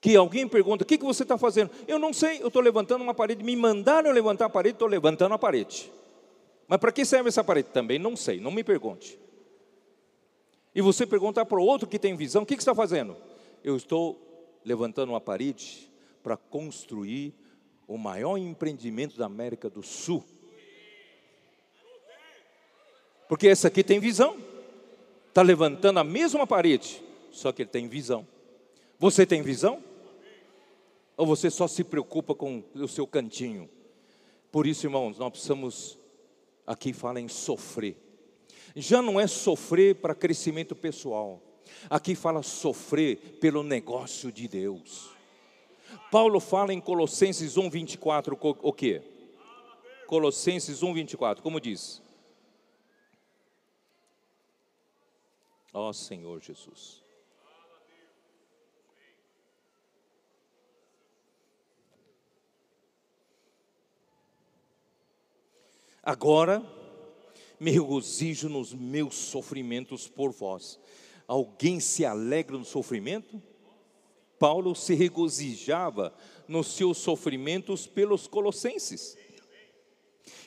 que alguém pergunta: o que, que você está fazendo? Eu não sei, eu estou levantando uma parede. Me mandaram levantar a parede, estou levantando a parede. Mas para que serve essa parede? Também não sei, não me pergunte. E você perguntar para o outro que tem visão: o que, que você está fazendo? Eu estou levantando uma parede para construir o maior empreendimento da América do Sul. Porque esse aqui tem visão. Está levantando a mesma parede, só que ele tem visão. Você tem visão? Ou você só se preocupa com o seu cantinho? Por isso, irmãos, nós precisamos aqui fala em sofrer. Já não é sofrer para crescimento pessoal. Aqui fala sofrer pelo negócio de Deus. Paulo fala em Colossenses 1:24 o quê? Colossenses 1, 24, como diz? Ó Senhor Jesus. Agora me regozijo nos meus sofrimentos por vós. Alguém se alegra no sofrimento? Paulo se regozijava nos seus sofrimentos pelos colossenses.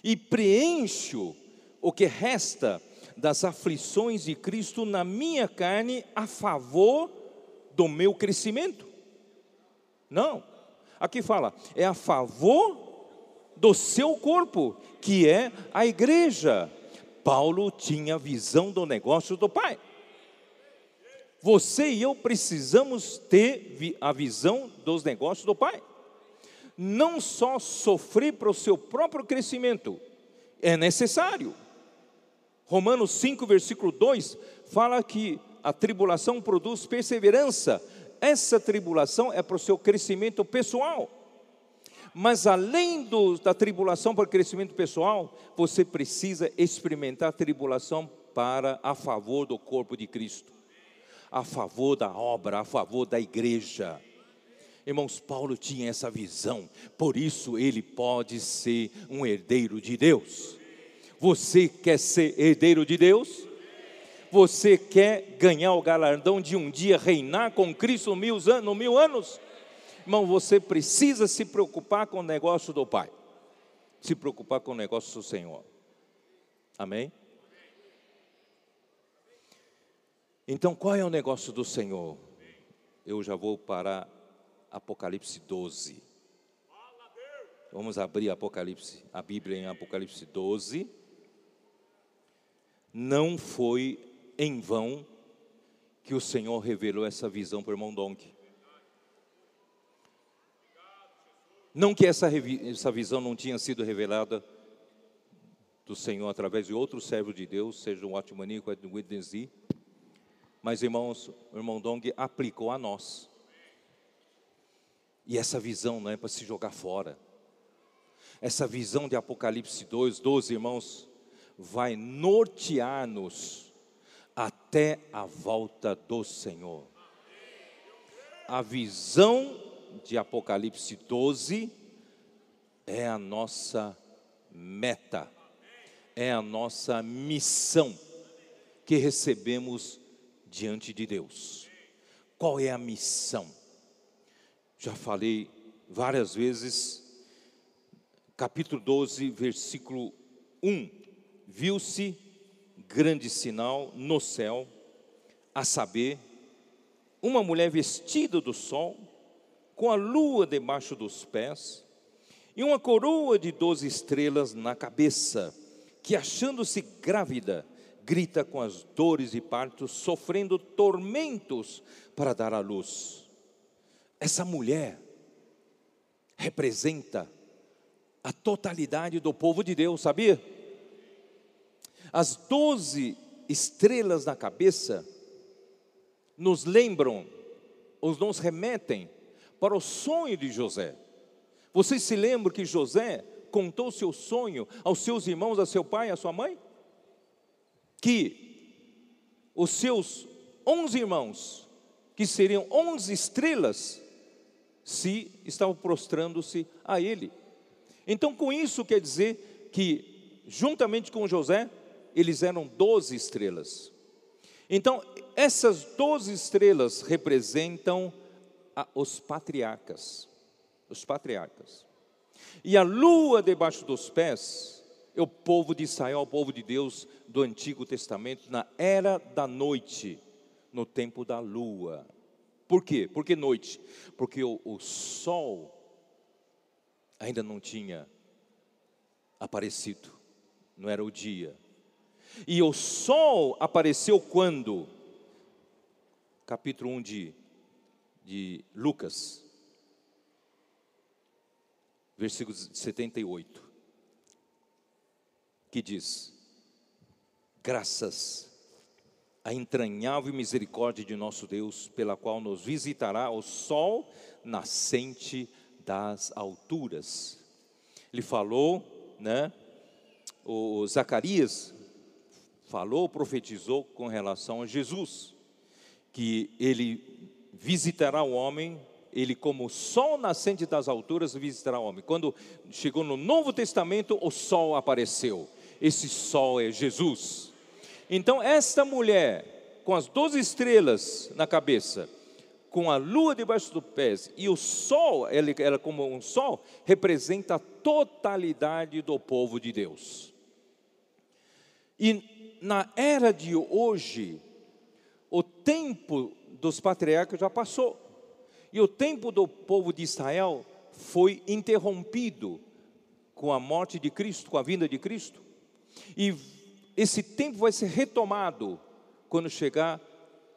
E preencho o que resta das aflições de Cristo na minha carne a favor do meu crescimento. Não. Aqui fala, é a favor do seu corpo, que é a igreja. Paulo tinha visão do negócio do Pai. Você e eu precisamos ter a visão dos negócios do Pai. Não só sofrer para o seu próprio crescimento, é necessário. Romanos 5, versículo 2 fala que a tribulação produz perseverança. Essa tribulação é para o seu crescimento pessoal. Mas além do, da tribulação para o crescimento pessoal, você precisa experimentar a tribulação para a favor do corpo de Cristo, a favor da obra, a favor da igreja. Irmãos, Paulo tinha essa visão, por isso ele pode ser um herdeiro de Deus. Você quer ser herdeiro de Deus? Você quer ganhar o galardão de um dia reinar com Cristo mil anos? Mil anos? Irmão, você precisa se preocupar com o negócio do Pai, se preocupar com o negócio do Senhor. Amém? Então, qual é o negócio do Senhor? Eu já vou para Apocalipse 12. Vamos abrir Apocalipse, a Bíblia em Apocalipse 12. Não foi em vão que o Senhor revelou essa visão para o irmão Donk. Não que essa, essa visão não tinha sido revelada do Senhor através de outro servo de Deus, seja o Atmanico, o Witness mas irmãos, o irmão Dong aplicou a nós. E essa visão não é para se jogar fora. Essa visão de Apocalipse 2, 12, irmãos, vai nortear-nos até a volta do Senhor. A visão de Apocalipse 12 é a nossa meta, é a nossa missão que recebemos diante de Deus. Qual é a missão? Já falei várias vezes, capítulo 12, versículo 1: Viu-se grande sinal no céu, a saber, uma mulher vestida do sol, com a lua debaixo dos pés, e uma coroa de doze estrelas na cabeça, que achando-se grávida, grita com as dores de parto, sofrendo tormentos para dar à luz. Essa mulher representa a totalidade do povo de Deus, sabia? As doze estrelas na cabeça nos lembram, ou nos remetem para o sonho de José. Vocês se lembram que José contou seu sonho aos seus irmãos, a seu pai a sua mãe? Que os seus onze irmãos, que seriam onze estrelas, se estavam prostrando-se a ele. Então, com isso quer dizer que, juntamente com José, eles eram doze estrelas. Então, essas doze estrelas representam os patriarcas. Os patriarcas. E a lua debaixo dos pés é o povo de Israel, o povo de Deus do Antigo Testamento, na era da noite, no tempo da lua. Por quê? Por que noite? Porque o, o sol ainda não tinha aparecido, não era o dia. E o sol apareceu quando? Capítulo 1 de de Lucas, versículo 78, que diz: Graças à entranhável misericórdia de nosso Deus, pela qual nos visitará o sol nascente das alturas. Ele falou né? O Zacarias falou, profetizou com relação a Jesus, que ele visitará o homem, ele como sol nascente das alturas visitará o homem. Quando chegou no Novo Testamento, o sol apareceu. Esse sol é Jesus. Então esta mulher com as doze estrelas na cabeça, com a lua debaixo dos pés e o sol, ela, ela como um sol, representa a totalidade do povo de Deus. E na era de hoje, o tempo dos patriarcas já passou. E o tempo do povo de Israel foi interrompido com a morte de Cristo, com a vinda de Cristo. E esse tempo vai ser retomado quando chegar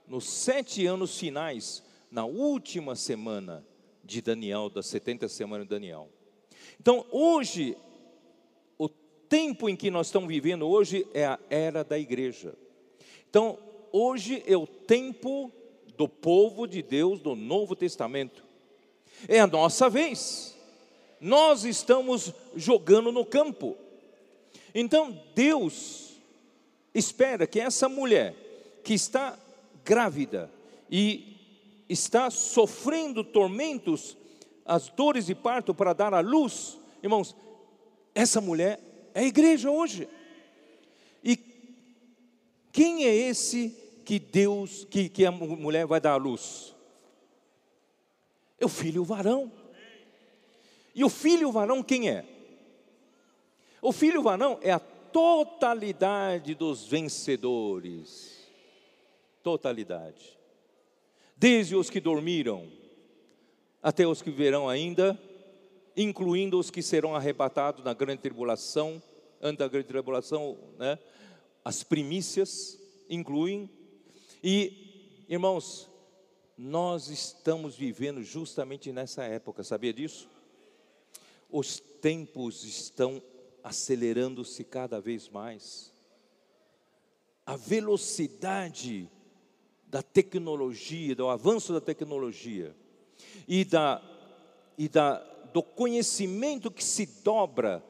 nos sete anos finais, na última semana de Daniel, das 70 semanas de Daniel. Então, hoje tempo em que nós estamos vivendo hoje é a era da igreja. Então, hoje é o tempo do povo de Deus do Novo Testamento. É a nossa vez. Nós estamos jogando no campo. Então, Deus espera que essa mulher que está grávida e está sofrendo tormentos, as dores de parto para dar à luz, irmãos, essa mulher é a igreja hoje. E quem é esse que Deus, que, que a mulher vai dar à luz? É o filho varão. E o filho varão quem é? O filho varão é a totalidade dos vencedores. Totalidade. Desde os que dormiram até os que viverão ainda incluindo os que serão arrebatados na grande tribulação, antes da grande tribulação, né? As primícias incluem. E, irmãos, nós estamos vivendo justamente nessa época, sabia disso? Os tempos estão acelerando-se cada vez mais. A velocidade da tecnologia, do avanço da tecnologia e da, e da do conhecimento que se dobra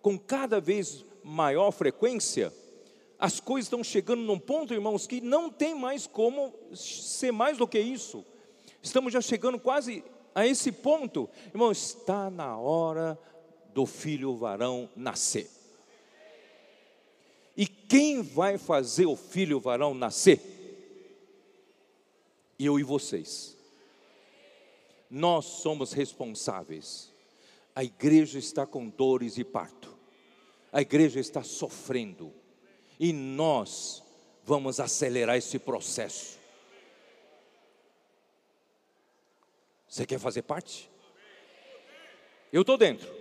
com cada vez maior frequência, as coisas estão chegando num ponto, irmãos, que não tem mais como ser mais do que isso. Estamos já chegando quase a esse ponto. Irmão, está na hora do filho varão nascer. E quem vai fazer o filho varão nascer? Eu e vocês nós somos responsáveis. A igreja está com dores e parto, a igreja está sofrendo, e nós vamos acelerar esse processo. Você quer fazer parte? Eu estou dentro.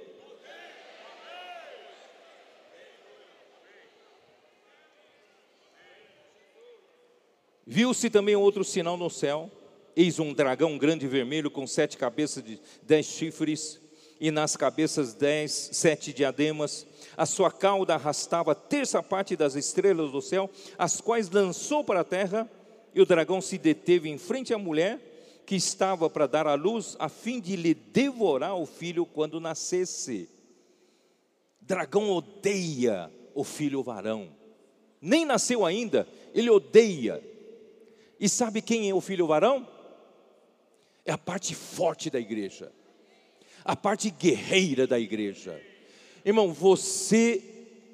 Viu-se também outro sinal no céu Eis um dragão grande vermelho com sete cabeças de dez chifres, e nas cabeças dez, sete diademas. A sua cauda arrastava a terça parte das estrelas do céu, as quais lançou para a terra, e o dragão se deteve em frente à mulher que estava para dar à luz, a fim de lhe devorar o filho quando nascesse. Dragão odeia o filho varão, nem nasceu ainda, ele odeia. E sabe quem é o filho varão? é a parte forte da igreja, a parte guerreira da igreja. Irmão, você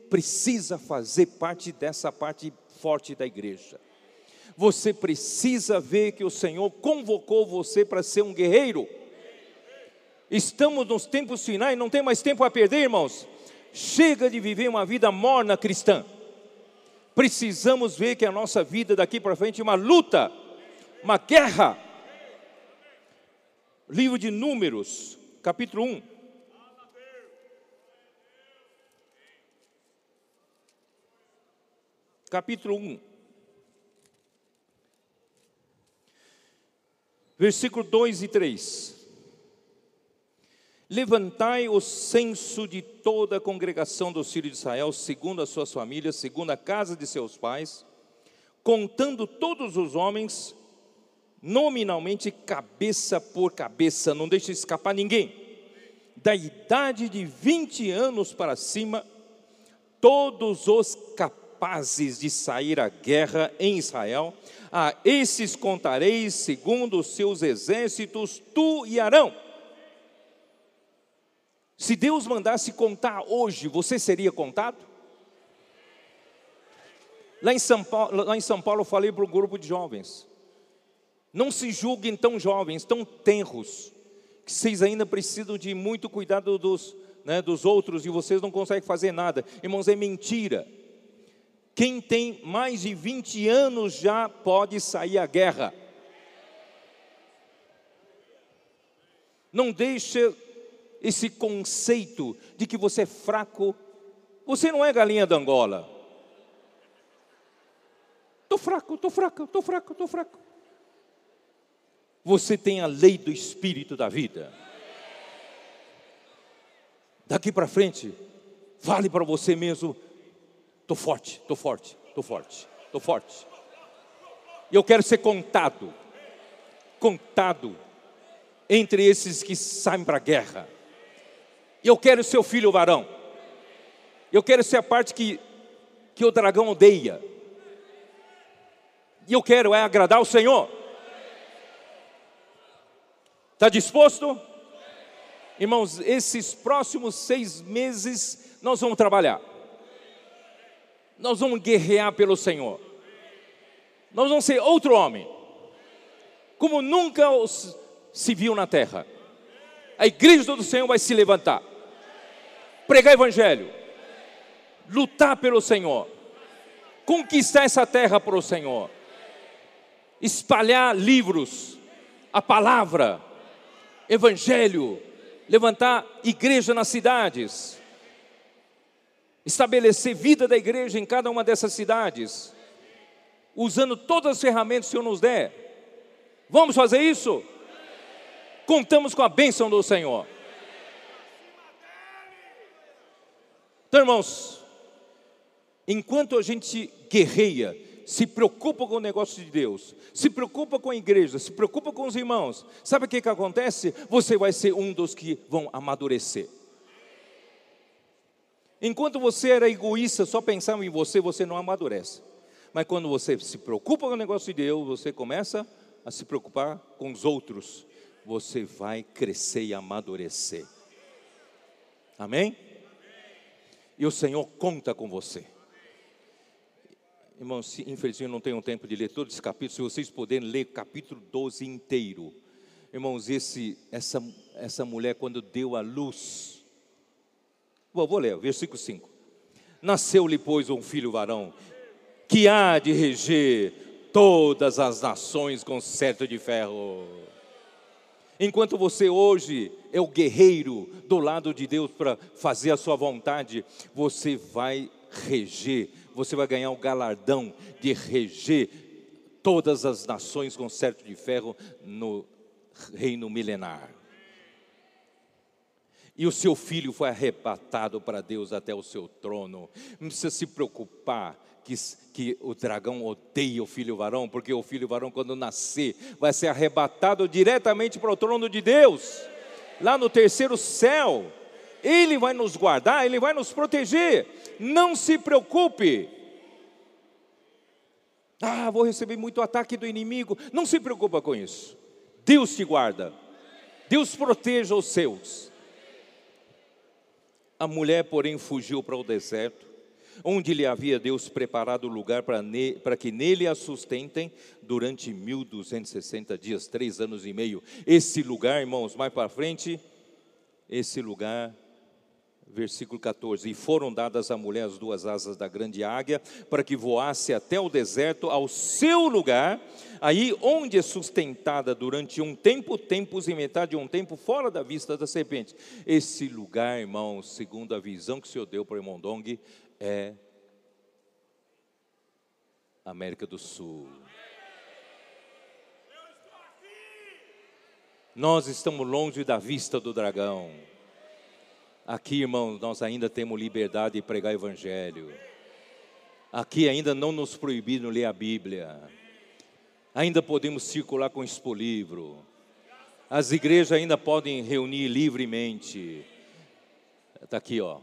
precisa fazer parte dessa parte forte da igreja. Você precisa ver que o Senhor convocou você para ser um guerreiro. Estamos nos tempos finais, não tem mais tempo a perder, irmãos. Chega de viver uma vida morna cristã. Precisamos ver que a nossa vida daqui para frente é uma luta, uma guerra Livro de Números, capítulo 1. Capítulo 1. Versículo 2 e 3. Levantai o censo de toda a congregação dos filhos de Israel, segundo as suas famílias, segundo a casa de seus pais, contando todos os homens nominalmente cabeça por cabeça, não deixe escapar ninguém. da idade de 20 anos para cima, todos os capazes de sair à guerra em Israel, a esses contareis segundo os seus exércitos, tu e Arão. Se Deus mandasse contar hoje, você seria contado? Lá em São Paulo, lá em São Paulo eu falei para um grupo de jovens. Não se julguem tão jovens, tão tenros, que vocês ainda precisam de muito cuidado dos, né, dos outros e vocês não conseguem fazer nada. Irmãos, é mentira. Quem tem mais de 20 anos já pode sair à guerra. Não deixe esse conceito de que você é fraco. Você não é galinha da Angola. Estou fraco, estou fraco, estou fraco, estou fraco. Você tem a lei do espírito da vida. Daqui para frente, fale para você mesmo: estou forte, estou forte, estou forte, estou forte. E eu quero ser contado, contado entre esses que saem para a guerra. Eu quero ser o filho varão. Eu quero ser a parte que, que o dragão odeia. E eu quero é agradar o Senhor. Está disposto? Irmãos, esses próximos seis meses nós vamos trabalhar. Nós vamos guerrear pelo Senhor. Nós vamos ser outro homem, como nunca se viu na terra. A igreja do Senhor vai se levantar, pregar evangelho, lutar pelo Senhor, conquistar essa terra para o Senhor, espalhar livros, a palavra, evangelho, levantar igreja nas cidades, estabelecer vida da igreja em cada uma dessas cidades, usando todas as ferramentas que o Senhor nos der. Vamos fazer isso? Contamos com a bênção do Senhor. Então, irmãos, enquanto a gente guerreia, se preocupa com o negócio de Deus, se preocupa com a igreja, se preocupa com os irmãos, sabe o que, que acontece? Você vai ser um dos que vão amadurecer. Enquanto você era egoísta, só pensava em você, você não amadurece. Mas quando você se preocupa com o negócio de Deus, você começa a se preocupar com os outros, você vai crescer e amadurecer. Amém? E o Senhor conta com você. Irmãos, infelizmente não tenho tempo de ler todo esse capítulo, se vocês puderem ler capítulo 12 inteiro. Irmãos, esse, essa, essa mulher quando deu a luz, vou, vou ler, versículo 5. Nasceu-lhe, pois, um filho varão, que há de reger todas as nações com certo de ferro. Enquanto você hoje é o guerreiro do lado de Deus para fazer a sua vontade, você vai reger você vai ganhar o galardão de reger todas as nações com certo de ferro no reino milenar. E o seu filho foi arrebatado para Deus até o seu trono. Não precisa se preocupar que, que o dragão odeia o filho varão, porque o filho varão, quando nascer, vai ser arrebatado diretamente para o trono de Deus, lá no terceiro céu. Ele vai nos guardar, Ele vai nos proteger. Não se preocupe. Ah, vou receber muito ataque do inimigo. Não se preocupa com isso. Deus te guarda. Deus proteja os seus. A mulher, porém, fugiu para o deserto, onde lhe havia Deus preparado lugar para, ne, para que nele a sustentem durante 1260 dias, três anos e meio. Esse lugar, irmãos, mais para frente, esse lugar versículo 14: E foram dadas à mulher as duas asas da grande águia, para que voasse até o deserto, ao seu lugar, aí onde é sustentada durante um tempo, tempos e metade de um tempo, fora da vista da serpente. Esse lugar, irmãos, segundo a visão que o Senhor deu para o irmão Dong, é América do Sul. Nós estamos longe da vista do dragão. Aqui, irmãos, nós ainda temos liberdade de pregar evangelho. Aqui ainda não nos proibiram ler a Bíblia. Ainda podemos circular com expolivro. As igrejas ainda podem reunir livremente. Está aqui, ó.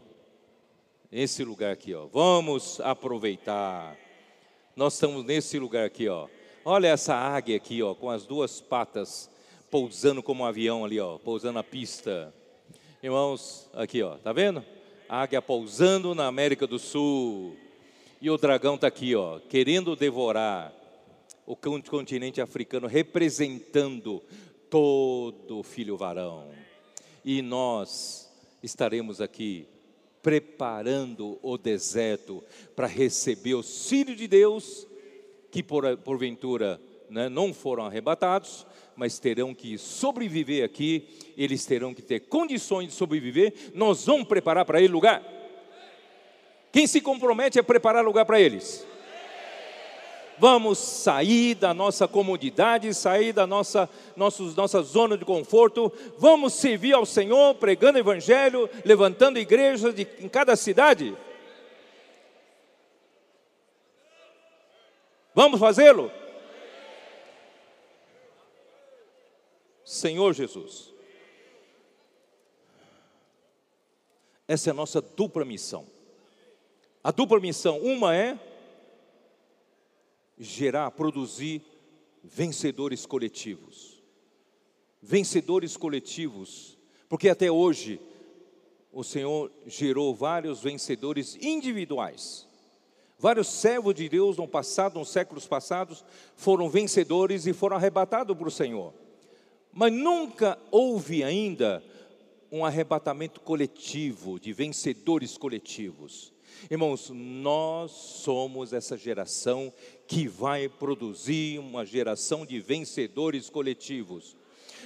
Esse lugar aqui, ó. Vamos aproveitar. Nós estamos nesse lugar aqui, ó. Olha essa águia aqui, ó, com as duas patas pousando como um avião ali, ó, pousando na pista. Irmãos, aqui, ó, tá vendo? A águia pousando na América do Sul. E o dragão está aqui, ó, querendo devorar o continente africano, representando todo filho varão. E nós estaremos aqui preparando o deserto para receber os filhos de Deus que por, porventura né, não foram arrebatados, mas terão que sobreviver aqui, eles terão que ter condições de sobreviver, nós vamos preparar para ele lugar. Quem se compromete a preparar lugar para eles? Vamos sair da nossa comodidade, sair da nossa, nossos, nossa zona de conforto, vamos servir ao Senhor, pregando Evangelho, levantando igrejas de, em cada cidade. Vamos fazê-lo? Senhor Jesus, essa é a nossa dupla missão. A dupla missão, uma é gerar, produzir vencedores coletivos. Vencedores coletivos, porque até hoje o Senhor gerou vários vencedores individuais. Vários servos de Deus no passado, nos séculos passados, foram vencedores e foram arrebatados para o Senhor. Mas nunca houve ainda um arrebatamento coletivo, de vencedores coletivos. Irmãos, nós somos essa geração que vai produzir uma geração de vencedores coletivos,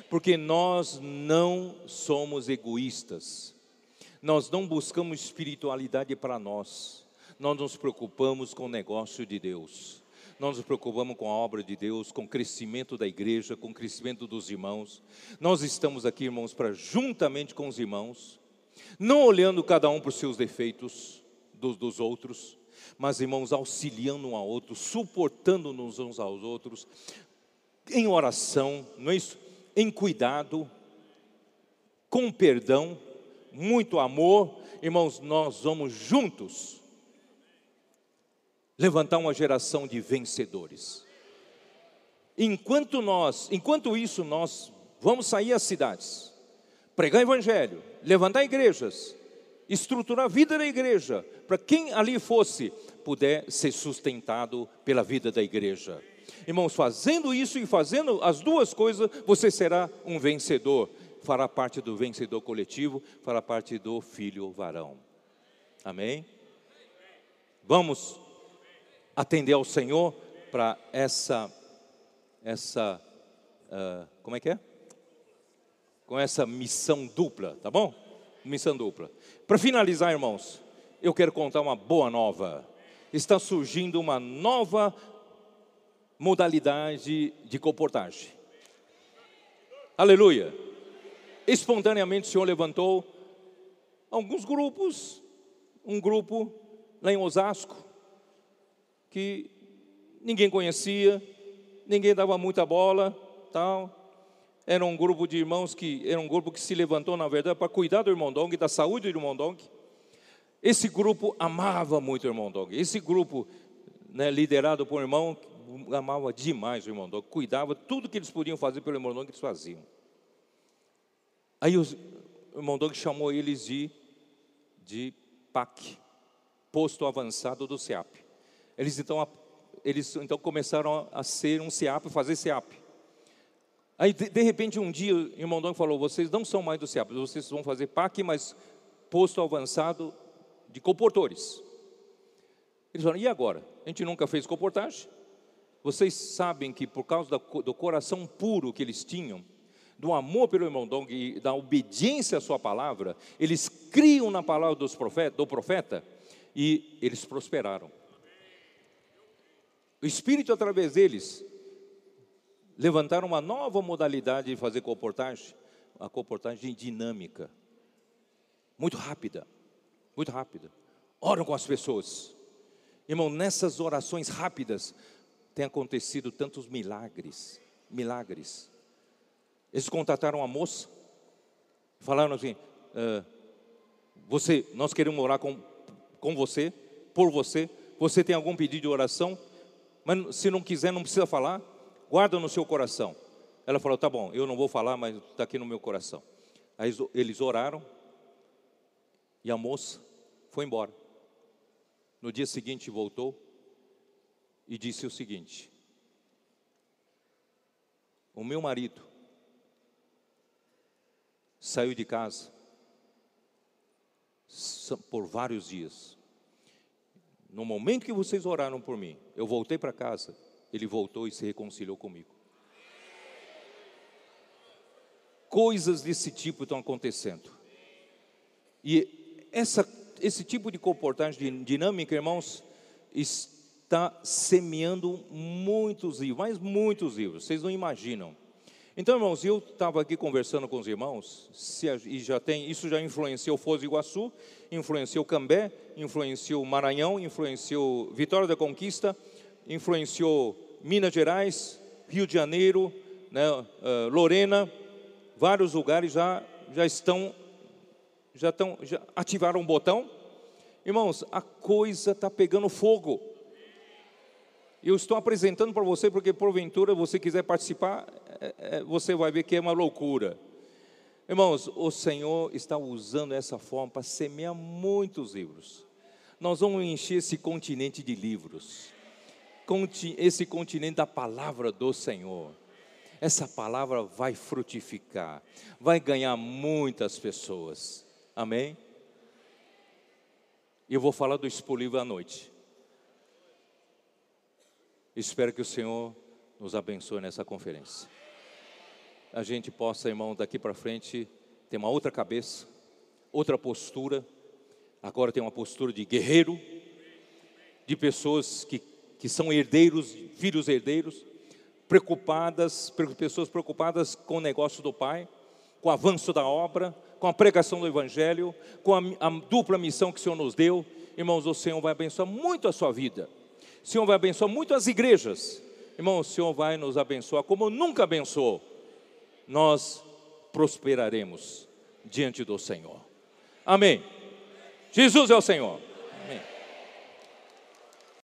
porque nós não somos egoístas, nós não buscamos espiritualidade para nós, nós nos preocupamos com o negócio de Deus. Nós nos preocupamos com a obra de Deus, com o crescimento da igreja, com o crescimento dos irmãos. Nós estamos aqui, irmãos, para juntamente com os irmãos, não olhando cada um por seus defeitos, dos, dos outros, mas irmãos, auxiliando um ao outro, suportando-nos uns aos outros, em oração, não é isso? Em cuidado, com perdão, muito amor, irmãos, nós vamos juntos levantar uma geração de vencedores. Enquanto nós, enquanto isso nós vamos sair às cidades, pregar evangelho, levantar igrejas, estruturar a vida da igreja, para quem ali fosse puder ser sustentado pela vida da igreja. Irmãos, fazendo isso e fazendo as duas coisas, você será um vencedor. Fará parte do vencedor coletivo, fará parte do filho varão. Amém? Vamos atender ao Senhor para essa, essa, uh, como é que é? Com essa missão dupla, tá bom? Missão dupla. Para finalizar, irmãos, eu quero contar uma boa nova. Está surgindo uma nova modalidade de comportagem. Aleluia. Espontaneamente o Senhor levantou alguns grupos, um grupo lá em Osasco, que ninguém conhecia, ninguém dava muita bola, tal. Era um grupo de irmãos que era um grupo que se levantou na verdade para cuidar do irmão Dong, da saúde do irmão Dong. Esse grupo amava muito o irmão Dong. Esse grupo, né, liderado por um irmão, amava demais o irmão Dong, cuidava tudo que eles podiam fazer pelo irmão Dong, eles faziam. Aí os, o irmão Dong chamou eles de de PAC, posto avançado do SEAP. Eles então, eles então começaram a ser um SEAP, fazer SEAP. Aí, de, de, repente, um dia, o irmão Dom falou: vocês não são mais do SEAP, vocês vão fazer PAC, mas posto avançado de comportores. Eles falaram: e agora? A gente nunca fez comportagem. Vocês sabem que por causa do coração puro que eles tinham, do amor pelo irmão Dong e da obediência à sua palavra, eles criam na palavra dos profeta, do profeta e eles prosperaram. O Espírito, através deles, levantaram uma nova modalidade de fazer comportagem, a comportagem dinâmica, muito rápida, muito rápida. Oram com as pessoas. Irmão, nessas orações rápidas tem acontecido tantos milagres, milagres. Eles contataram a moça, falaram assim: ah, você, nós queremos orar com, com você, por você. Você tem algum pedido de oração? Mas se não quiser, não precisa falar. Guarda no seu coração. Ela falou: Tá bom, eu não vou falar, mas está aqui no meu coração. Aí eles oraram e a moça foi embora. No dia seguinte voltou e disse o seguinte: O meu marido saiu de casa por vários dias. No momento que vocês oraram por mim, eu voltei para casa, ele voltou e se reconciliou comigo. Coisas desse tipo estão acontecendo. E essa, esse tipo de comportamento dinâmica, irmãos, está semeando muitos livros, mas muitos livros, vocês não imaginam. Então, irmãos, eu estava aqui conversando com os irmãos, se, e já tem, isso já influenciou Foz do Iguaçu, influenciou Cambé, influenciou Maranhão, influenciou Vitória da Conquista, influenciou Minas Gerais, Rio de Janeiro, né, uh, Lorena, vários lugares já, já estão, já estão, já ativaram um botão. Irmãos, a coisa está pegando fogo. Eu estou apresentando para você porque porventura você quiser participar, você vai ver que é uma loucura. Irmãos, o Senhor está usando essa forma para semear muitos livros. Nós vamos encher esse continente de livros, esse continente da palavra do Senhor. Essa palavra vai frutificar, vai ganhar muitas pessoas. Amém? E eu vou falar do Expo à noite. Espero que o Senhor nos abençoe nessa conferência. A gente possa, irmão, daqui para frente ter uma outra cabeça, outra postura. Agora tem uma postura de guerreiro, de pessoas que, que são herdeiros, filhos herdeiros, preocupadas, pessoas preocupadas com o negócio do Pai, com o avanço da obra, com a pregação do Evangelho, com a, a dupla missão que o Senhor nos deu. Irmãos, o Senhor vai abençoar muito a sua vida. O Senhor vai abençoar muito as igrejas. Irmão, o Senhor vai nos abençoar como nunca abençoou. Nós prosperaremos diante do Senhor. Amém. Jesus é o Senhor.